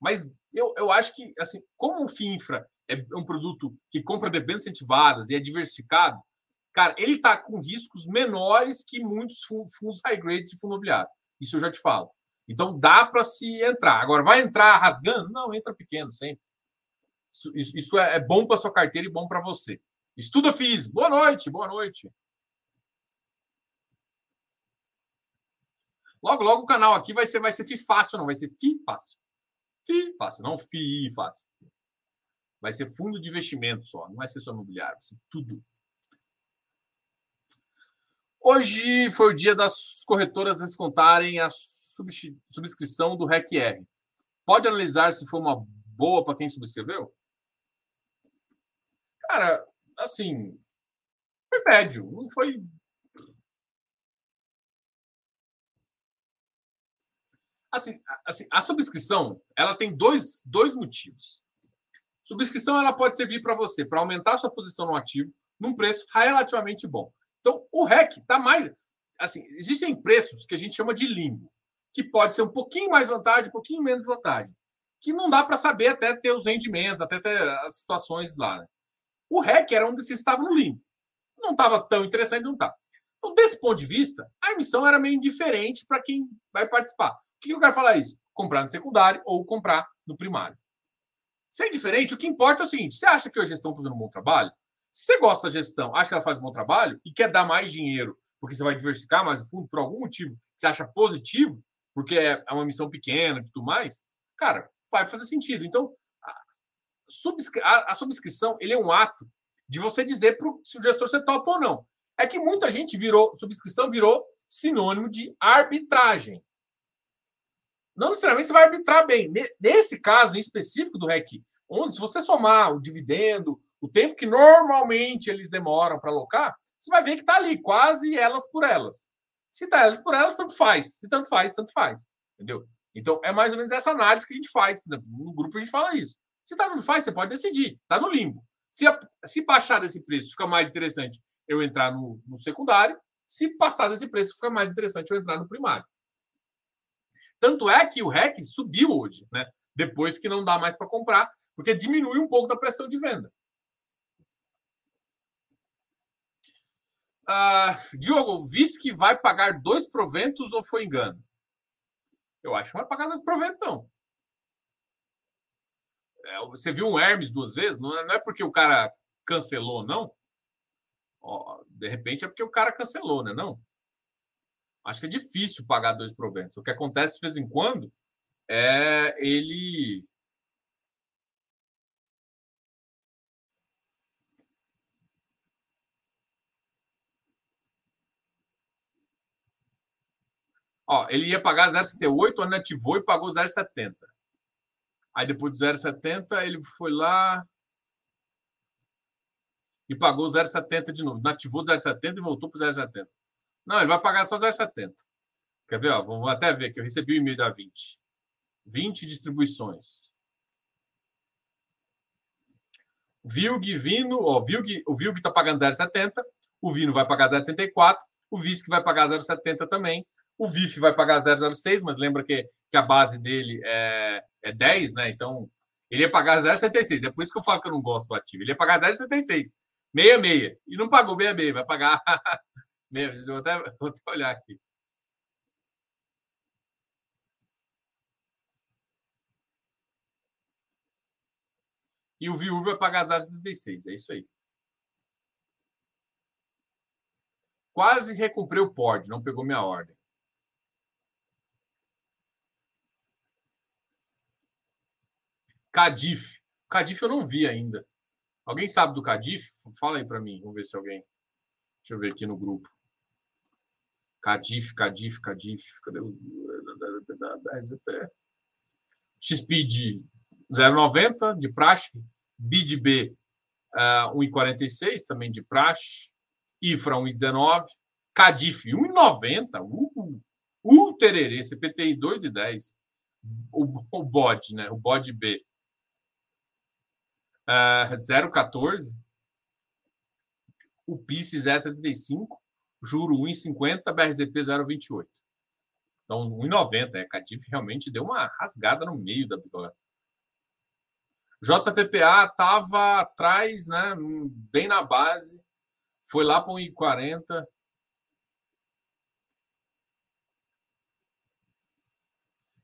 Mas eu, eu acho que, assim, como o FINFRA é um produto que compra debêntures incentivadas e é diversificado, cara, ele está com riscos menores que muitos fundos high grade de fundo imobiliário. Isso eu já te falo. Então dá para se entrar. Agora, vai entrar rasgando? Não, entra pequeno sempre. Isso, isso, é, é bom para sua carteira e bom para você. Estuda FIS. Boa noite, boa noite. Logo, logo o canal aqui vai ser, vai ser FI fácil, não vai ser FI fácil. FI fácil, não FI fácil. Vai ser fundo de investimento só, não vai ser só imobiliário, vai ser tudo. Hoje foi o dia das corretoras descontarem a subscrição do REC-R. Pode analisar se foi uma boa para quem subscreveu? Cara, assim, foi médio, não foi Assim, assim, a subscrição ela tem dois, dois motivos. Subscrição ela pode servir para você para aumentar sua posição no ativo num preço relativamente bom. Então, o REC está mais. Assim, existem preços que a gente chama de limbo, que pode ser um pouquinho mais vantagem, um pouquinho menos vantagem, que não dá para saber até ter os rendimentos, até ter as situações lá. Né? O REC era onde você estava no limbo. Não estava tão interessante, não estava. Então, desse ponto de vista, a emissão era meio indiferente para quem vai participar que eu quero falar isso? Comprar no secundário ou comprar no primário. Se é diferente, o que importa é o seguinte: você acha que a gestão está fazendo um bom trabalho? Se você gosta da gestão, acha que ela faz um bom trabalho e quer dar mais dinheiro, porque você vai diversificar mais o fundo por algum motivo, você acha positivo, porque é uma missão pequena e tudo mais, cara, vai fazer sentido. Então, a, a subscrição ele é um ato de você dizer pro, se o gestor você topa ou não. É que muita gente virou, subscrição virou sinônimo de arbitragem não necessariamente você vai arbitrar bem. Nesse caso em específico do REC, onde se você somar o dividendo, o tempo que normalmente eles demoram para alocar, você vai ver que está ali, quase elas por elas. Se está elas por elas, tanto faz. Se tanto faz, tanto faz. Entendeu? Então, é mais ou menos essa análise que a gente faz. No grupo a gente fala isso. Se tá, tanto faz, você pode decidir. Está no limbo. Se, se baixar desse preço, fica mais interessante eu entrar no, no secundário. Se passar desse preço, fica mais interessante eu entrar no primário. Tanto é que o REC subiu hoje, né? Depois que não dá mais para comprar, porque diminui um pouco da pressão de venda. Uh, Diogo, que vai pagar dois proventos ou foi engano? Eu acho que vai pagar dois proventos, não. É, você viu um Hermes duas vezes? Não é, não é porque o cara cancelou, não? Ó, de repente é porque o cara cancelou, né? Não? acho que é difícil pagar dois proventos. O que acontece de vez em quando é ele. Ó, ele ia pagar 0,78, ativou e pagou 0,70. Aí depois do 0,70 ele foi lá e pagou 0,70 de novo. Nativou 0,70 e voltou para 0,70. Não, ele vai pagar só 0,70. Quer ver? Ó, vamos até ver que eu recebi o e-mail da 20. 20 distribuições. Vilg, Vino, ó, Vilg, o Vilg está pagando 0,70, o Vino vai pagar 0,84, o Visc vai pagar 0,70 também, o VIF vai pagar 0,06, mas lembra que, que a base dele é, é 10, né? Então, ele ia pagar 0,76. É por isso que eu falo que eu não gosto do ativo. Ele ia pagar 0,76, 66, e não pagou 66, vai pagar vou até, vou até olhar aqui. E o viúvo vai pagar 0,76. É isso aí. Quase recumprei o pod, não pegou minha ordem. Cadif. Cadif eu não vi ainda. Alguém sabe do Cadif? Fala aí para mim. Vamos ver se alguém. Deixa eu ver aqui no grupo. Cadif, Cadif, Cadif, cadê o XPID 0,90 de praxe, BIDB uh, 1,46 também de praxe, IFRA 1,19, CADIF 1,90, uh, uh, tererê, CPTI 2,10, o, o BOD, né? O BOD B. Uh, 0,14, o PIS 0,75, juro 1,50, BRZP 0,28. Então, 1,90. É, Catif realmente deu uma rasgada no meio da bigode. JPPA estava atrás, né, bem na base, foi lá para 1,40.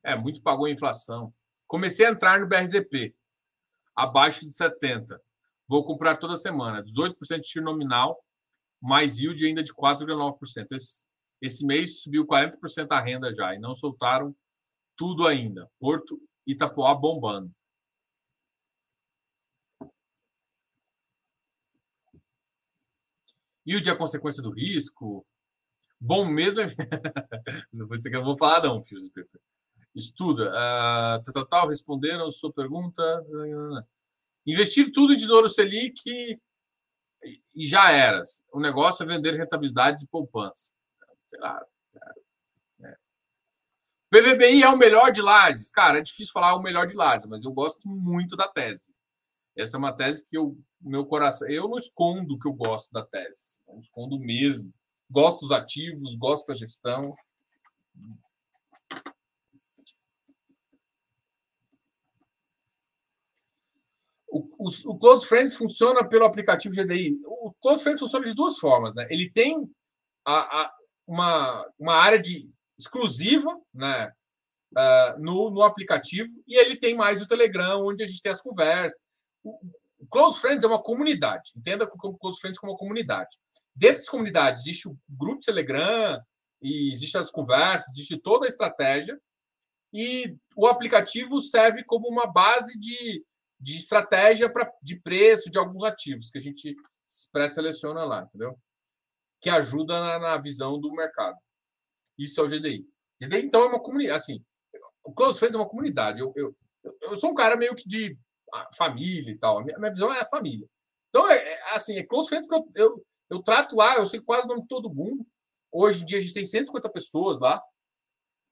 É, muito pagou a inflação. Comecei a entrar no BRZP, abaixo de 70. Vou comprar toda semana, 18% de tiro nominal, mais yield ainda de 4,9%. Esse, esse mês subiu 40% a renda já e não soltaram tudo ainda. Porto Itapoá bombando. Yield é a consequência do risco? Bom mesmo é. não foi isso que eu vou falar, não, filhos Estuda. Uh, tal, tal, responderam sua pergunta. Investir tudo em Tesouro Selic e já eras. O negócio é vender rentabilidade de poupança. Claro. É. PVBI é o melhor de Lades. Cara, é difícil falar o melhor de Lades, mas eu gosto muito da tese. Essa é uma tese que eu, meu coração, eu não escondo que eu gosto da tese, não escondo mesmo. Gosto dos ativos, gosto da gestão. O, o, Close Friends funciona pelo aplicativo GDI. O Close Friends funciona de duas formas, né? Ele tem a, a, uma, uma área de exclusiva, né? Uh, no, no aplicativo e ele tem mais o Telegram, onde a gente tem as conversas. O, o Close Friends é uma comunidade. Entenda o Close Friends como uma comunidade. Dentro dessa comunidade existe o grupo Telegram, e existe as conversas, existe toda a estratégia, e o aplicativo serve como uma base de de estratégia pra, de preço de alguns ativos que a gente pré-seleciona lá, entendeu? Que ajuda na, na, visão do mercado. Isso é o GDI. GDI, então, é uma comunidade. Assim, o Close Friends é uma comunidade. Eu, eu, eu sou um cara meio que de ah, família e tal. A minha, minha visão é a família. Então, é, é assim, é Close Friends eu, eu, eu trato lá, eu sei quase o nome de todo mundo. Hoje em dia, a gente tem 150 pessoas lá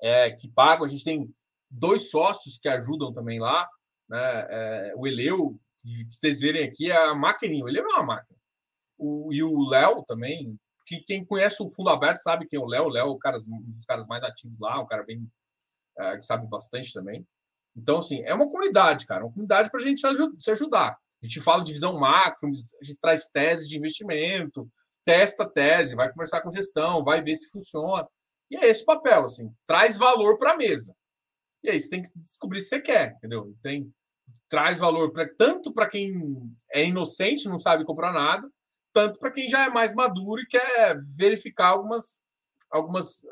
é, que pagam. A gente tem dois sócios que ajudam também lá. Né? É, o Eleu, que vocês verem aqui, é a maquininha. O Eleu é uma máquina. O, e o Léo também, que quem conhece o Fundo Aberto sabe quem é o Léo. O Léo é um dos caras mais ativos lá, um cara bem é, que sabe bastante também. Então, assim, é uma comunidade, cara, uma comunidade para a gente se ajudar. A gente fala de visão macro, a gente traz tese de investimento, testa tese, vai conversar com gestão, vai ver se funciona. E é esse o papel, assim, traz valor para a mesa. E aí você tem que descobrir se você quer, entendeu? Tem, traz valor pra, tanto para quem é inocente, não sabe comprar nada, tanto para quem já é mais maduro e quer verificar algumas, algumas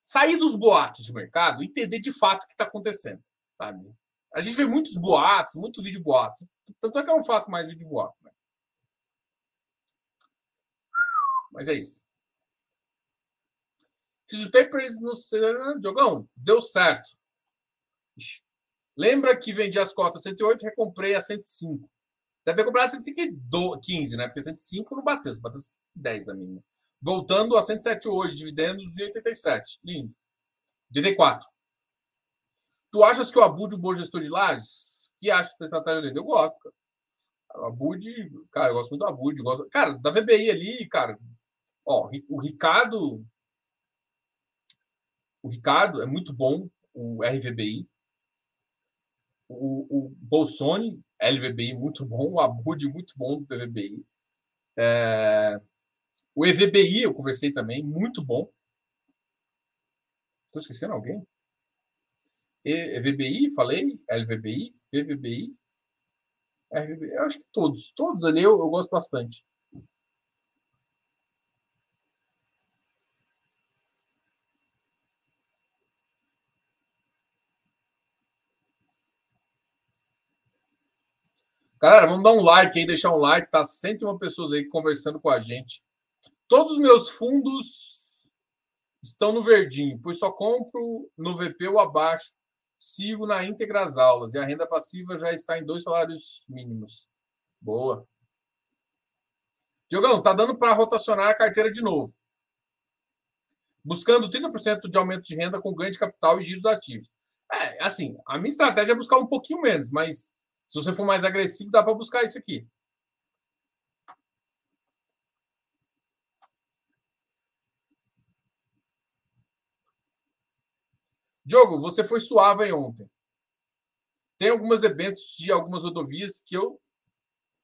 sair dos boatos de mercado, entender de fato o que está acontecendo, sabe? A gente vê muitos boatos, muito vídeo boatos. Tanto é que eu não faço mais vídeo boato. Né? Mas é isso. Fiz o papers no Jogão, deu certo. Lembra que vendi as cotas 108 e recomprei a 105. Deve ter comprado a 115, né? Porque 105 não bateu, você bateu 10 da mínima. Voltando a 107 hoje, dividendos de 87. Lindo. 84. Tu achas que o Abud é um bom gestor de lajes? que acha dessa estratégia dele? Eu gosto, cara. O Abud, cara, eu gosto muito do Abud. Gosto... Cara, da VBI ali, cara. Ó, o Ricardo. O Ricardo é muito bom, o RVBI o, o Bolsoni, LVBI muito bom, o Abud muito bom do PVBI. É, o EVBI eu conversei também, muito bom. Estou esquecendo alguém? EVBI, falei? LVBI, PVBI, RVBI, eu acho que todos, todos ali eu, eu gosto bastante. Galera, vamos dar um like aí, deixar um like. Tá 101 pessoas aí conversando com a gente. Todos os meus fundos estão no verdinho, pois só compro no VP ou abaixo. Sigo na íntegra as aulas e a renda passiva já está em dois salários mínimos. Boa. Diogão, tá dando para rotacionar a carteira de novo. Buscando 30% de aumento de renda com ganho de capital e giros ativos. É, assim, a minha estratégia é buscar um pouquinho menos, mas se você for mais agressivo, dá para buscar isso aqui. Diogo, você foi suave ontem. Tem algumas debêntures de algumas rodovias que eu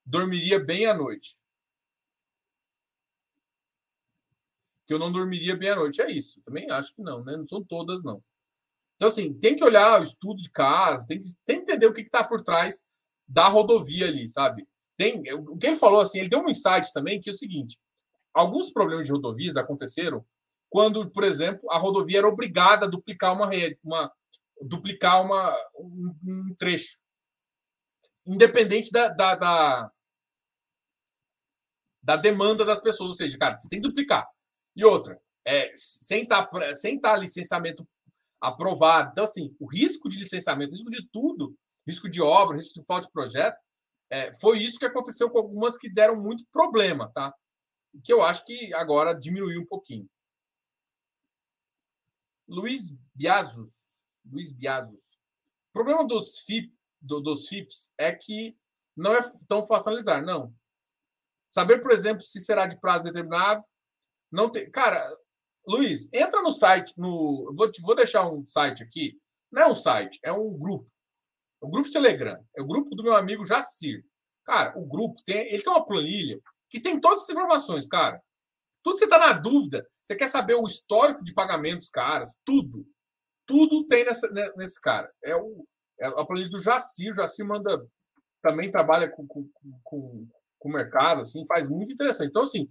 dormiria bem à noite. Que eu não dormiria bem à noite. É isso. Também acho que não, né? Não são todas, não. Então, assim, tem que olhar o estudo de caso, tem que, tem que entender o que está por trás da rodovia ali, sabe? Tem, o que ele falou, assim, ele deu um insight também, que é o seguinte: alguns problemas de rodovias aconteceram quando, por exemplo, a rodovia era obrigada a duplicar uma rede, uma, duplicar uma, um, um trecho. Independente da, da, da, da, demanda das pessoas. Ou seja, cara, você tem que duplicar. E outra, é, sem estar tá, sem tá licenciamento aprovado. Então, assim, o risco de licenciamento, o risco de tudo, risco de obra, risco de falta de projeto, é, foi isso que aconteceu com algumas que deram muito problema, tá? Que eu acho que agora diminuiu um pouquinho. Luiz Biazos. Luiz Biazos. O problema dos, FIP, do, dos FIPs é que não é tão fácil analisar, não. Saber, por exemplo, se será de prazo determinado. Não tem. Cara, Luiz, entra no site. No, vou, vou deixar um site aqui. Não é um site, é um grupo. Um grupo de Telegram. É o grupo do meu amigo Jacir. Cara, o grupo tem. Ele tem uma planilha que tem todas as informações, cara. Tudo você está na dúvida. Você quer saber o histórico de pagamentos, caras, tudo. Tudo tem nessa, né, nesse cara. É, o, é a planilha do Jaci. O Jaci manda. Também trabalha com, com, com, com o mercado, assim, faz muito interessante. Então, assim,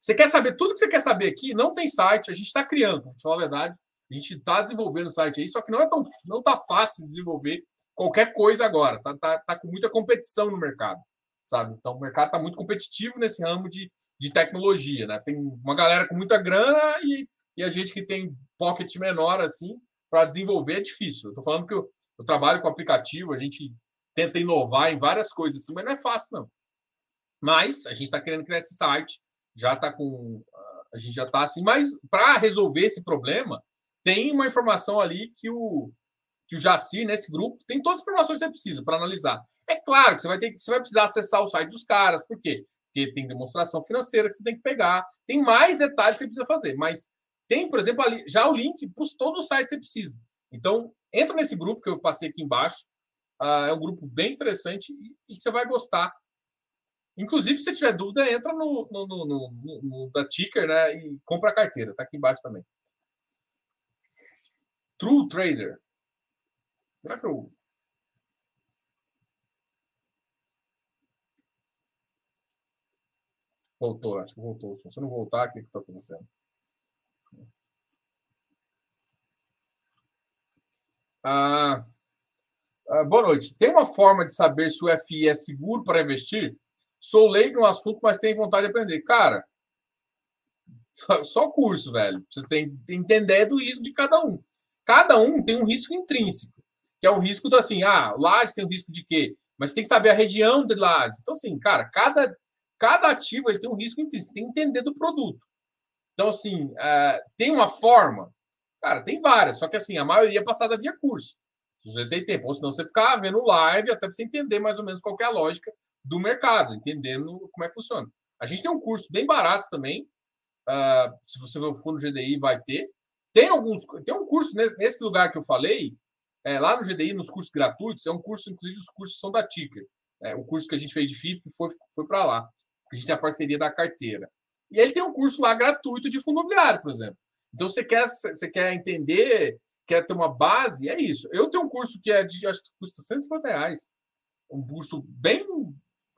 você quer saber tudo que você quer saber aqui? Não tem site, a gente está criando, para falar a verdade. A gente está desenvolvendo o site aí, só que não é tão não tá fácil de desenvolver qualquer coisa agora. Tá, tá, tá com muita competição no mercado, sabe? Então o mercado está muito competitivo nesse ramo de, de tecnologia, né? Tem uma galera com muita grana e, e a gente que tem pocket menor assim para desenvolver é difícil. Eu tô falando que eu, eu, trabalho com aplicativo, a gente tenta inovar em várias coisas assim, mas não é fácil não. Mas a gente está querendo criar esse site, já está com a gente já está assim, mas para resolver esse problema tem uma informação ali que o que o Jacir nesse grupo tem todas as informações que você precisa para analisar. É claro que você vai ter você vai precisar acessar o site dos caras, por quê? porque tem demonstração financeira que você tem que pegar, tem mais detalhes que você precisa fazer, mas tem, por exemplo, ali, já o link para todos os sites que você precisa. Então, entra nesse grupo que eu passei aqui embaixo, uh, é um grupo bem interessante e, e, que você vai gostar. Inclusive, se você tiver dúvida, entra no, no, no, no, da Ticker né, e compra a carteira, tá aqui embaixo também. True Trader. Será que eu Voltou, acho que voltou. Se você não voltar, o que está acontecendo? Ah, ah, boa noite. Tem uma forma de saber se o FI é seguro para investir? Sou leigo no assunto, mas tenho vontade de aprender. Cara, só, só curso, velho. Você tem que entender do risco de cada um. Cada um tem um risco intrínseco, que é o risco do assim, ah, Lages tem o risco de quê? Mas você tem que saber a região de Lages. Então, assim, cara, cada cada ativo ele tem um risco intrínseco, tem que entender do produto. Então, assim, uh, tem uma forma? Cara, tem várias, só que assim, a maioria é passada via curso. Você tem tempo, ou senão você ficar vendo live até você entender mais ou menos qual é a lógica do mercado, entendendo como é que funciona. A gente tem um curso bem barato também. Uh, se você for no GDI, vai ter. Tem alguns, tem um curso nesse lugar que eu falei, é, lá no GDI, nos cursos gratuitos, é um curso, inclusive os cursos são da Ticker. É, o curso que a gente fez de FIP foi, foi para lá a gente tem a parceria da carteira. E ele tem um curso lá gratuito de fundo imobiliário, por exemplo. Então, você quer, você quer entender, quer ter uma base, é isso. Eu tenho um curso que é de, acho que custa 150 reais. Um curso bem,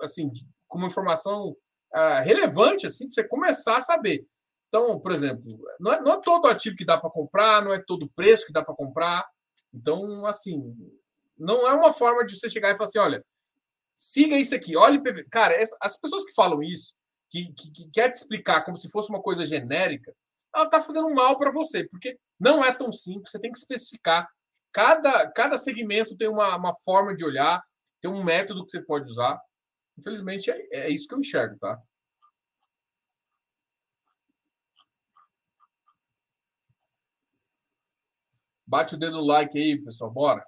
assim, com uma informação uh, relevante, assim, para você começar a saber. Então, por exemplo, não é, não é todo ativo que dá para comprar, não é todo preço que dá para comprar. Então, assim, não é uma forma de você chegar e falar assim, olha, siga isso aqui, olhe PV. Cara, as pessoas que falam isso, que, que, que quer te explicar como se fosse uma coisa genérica, ela está fazendo mal para você, porque não é tão simples, você tem que especificar. Cada, cada segmento tem uma, uma forma de olhar, tem um método que você pode usar. Infelizmente, é, é isso que eu enxergo, tá? Bate o dedo no like aí, pessoal. Bora.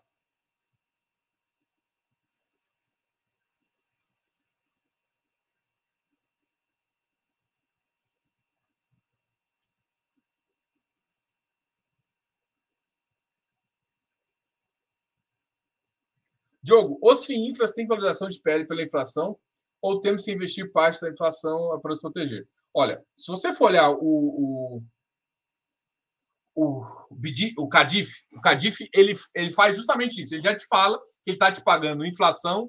Diogo, os FIINFRAs têm valorização de pele pela inflação ou temos que investir parte da inflação para nos proteger? Olha, se você for olhar o, o, o, o CADIF, o CADIF ele, ele faz justamente isso. Ele já te fala que ele está te pagando inflação,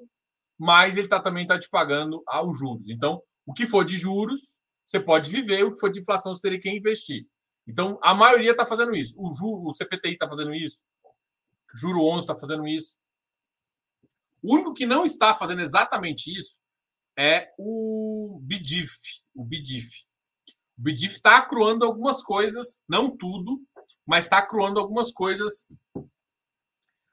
mas ele tá, também está te pagando aos juros. Então, o que for de juros, você pode viver, o que for de inflação, você teria que investir. Então, a maioria está fazendo isso. O, o CPTI está fazendo isso. O Juro 11 está fazendo isso. O único que não está fazendo exatamente isso é o BIDIF. O BIDIF. O BIDIF está acruando algumas coisas, não tudo, mas está acruando algumas coisas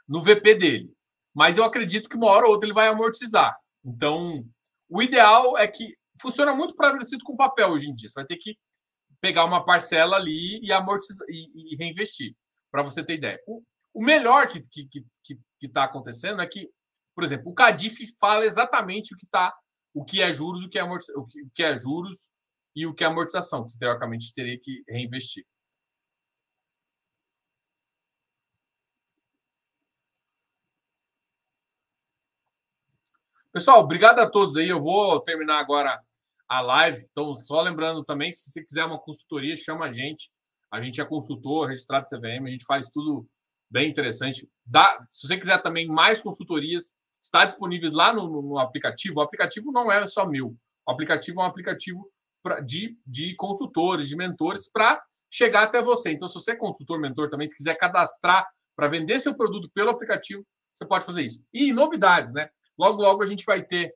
no VP dele. Mas eu acredito que uma hora ou outra ele vai amortizar. Então, o ideal é que funciona muito parecido com papel hoje em dia. Você vai ter que pegar uma parcela ali e amortizar e, e reinvestir, para você ter ideia. O, o melhor que está que, que, que tá acontecendo é que por exemplo, o Cadif fala exatamente o que está, o que é juros, o que é, o que é juros e o que é amortização, que teoricamente teria que reinvestir. Pessoal, obrigado a todos aí. Eu vou terminar agora a live. Então, só lembrando também, se você quiser uma consultoria, chama a gente. A gente é consultor, registrado CVM, a gente faz tudo bem interessante. Dá, se você quiser também mais consultorias, está disponíveis lá no, no, aplicativo. O aplicativo não é só meu. O aplicativo é um aplicativo pra, de, de consultores, de mentores, para chegar até você. Então, se você é consultor, mentor também, se quiser cadastrar para vender seu produto pelo aplicativo, você pode fazer isso. E novidades, né? Logo, logo a gente vai ter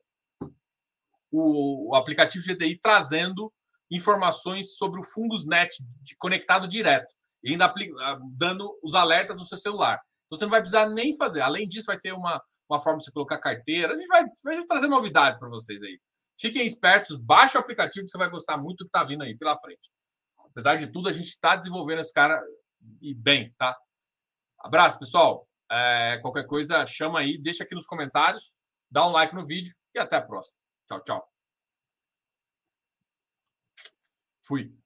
o, o aplicativo GDI trazendo informações sobre o Fundos Net de, conectado direto e ainda ah, dando os alertas no seu celular. Então você não vai precisar nem fazer. Além disso, vai ter uma, uma forma de você colocar carteira. A gente vai, vai trazer novidades para vocês aí. Fiquem espertos, baixe o aplicativo que você vai gostar muito do que está vindo aí pela frente. Apesar de tudo, a gente está desenvolvendo esse cara e bem, tá? Abraço, pessoal. É, qualquer coisa, chama aí, deixa aqui nos comentários, dá um like no vídeo e até a próxima. Tchau, tchau. Fui.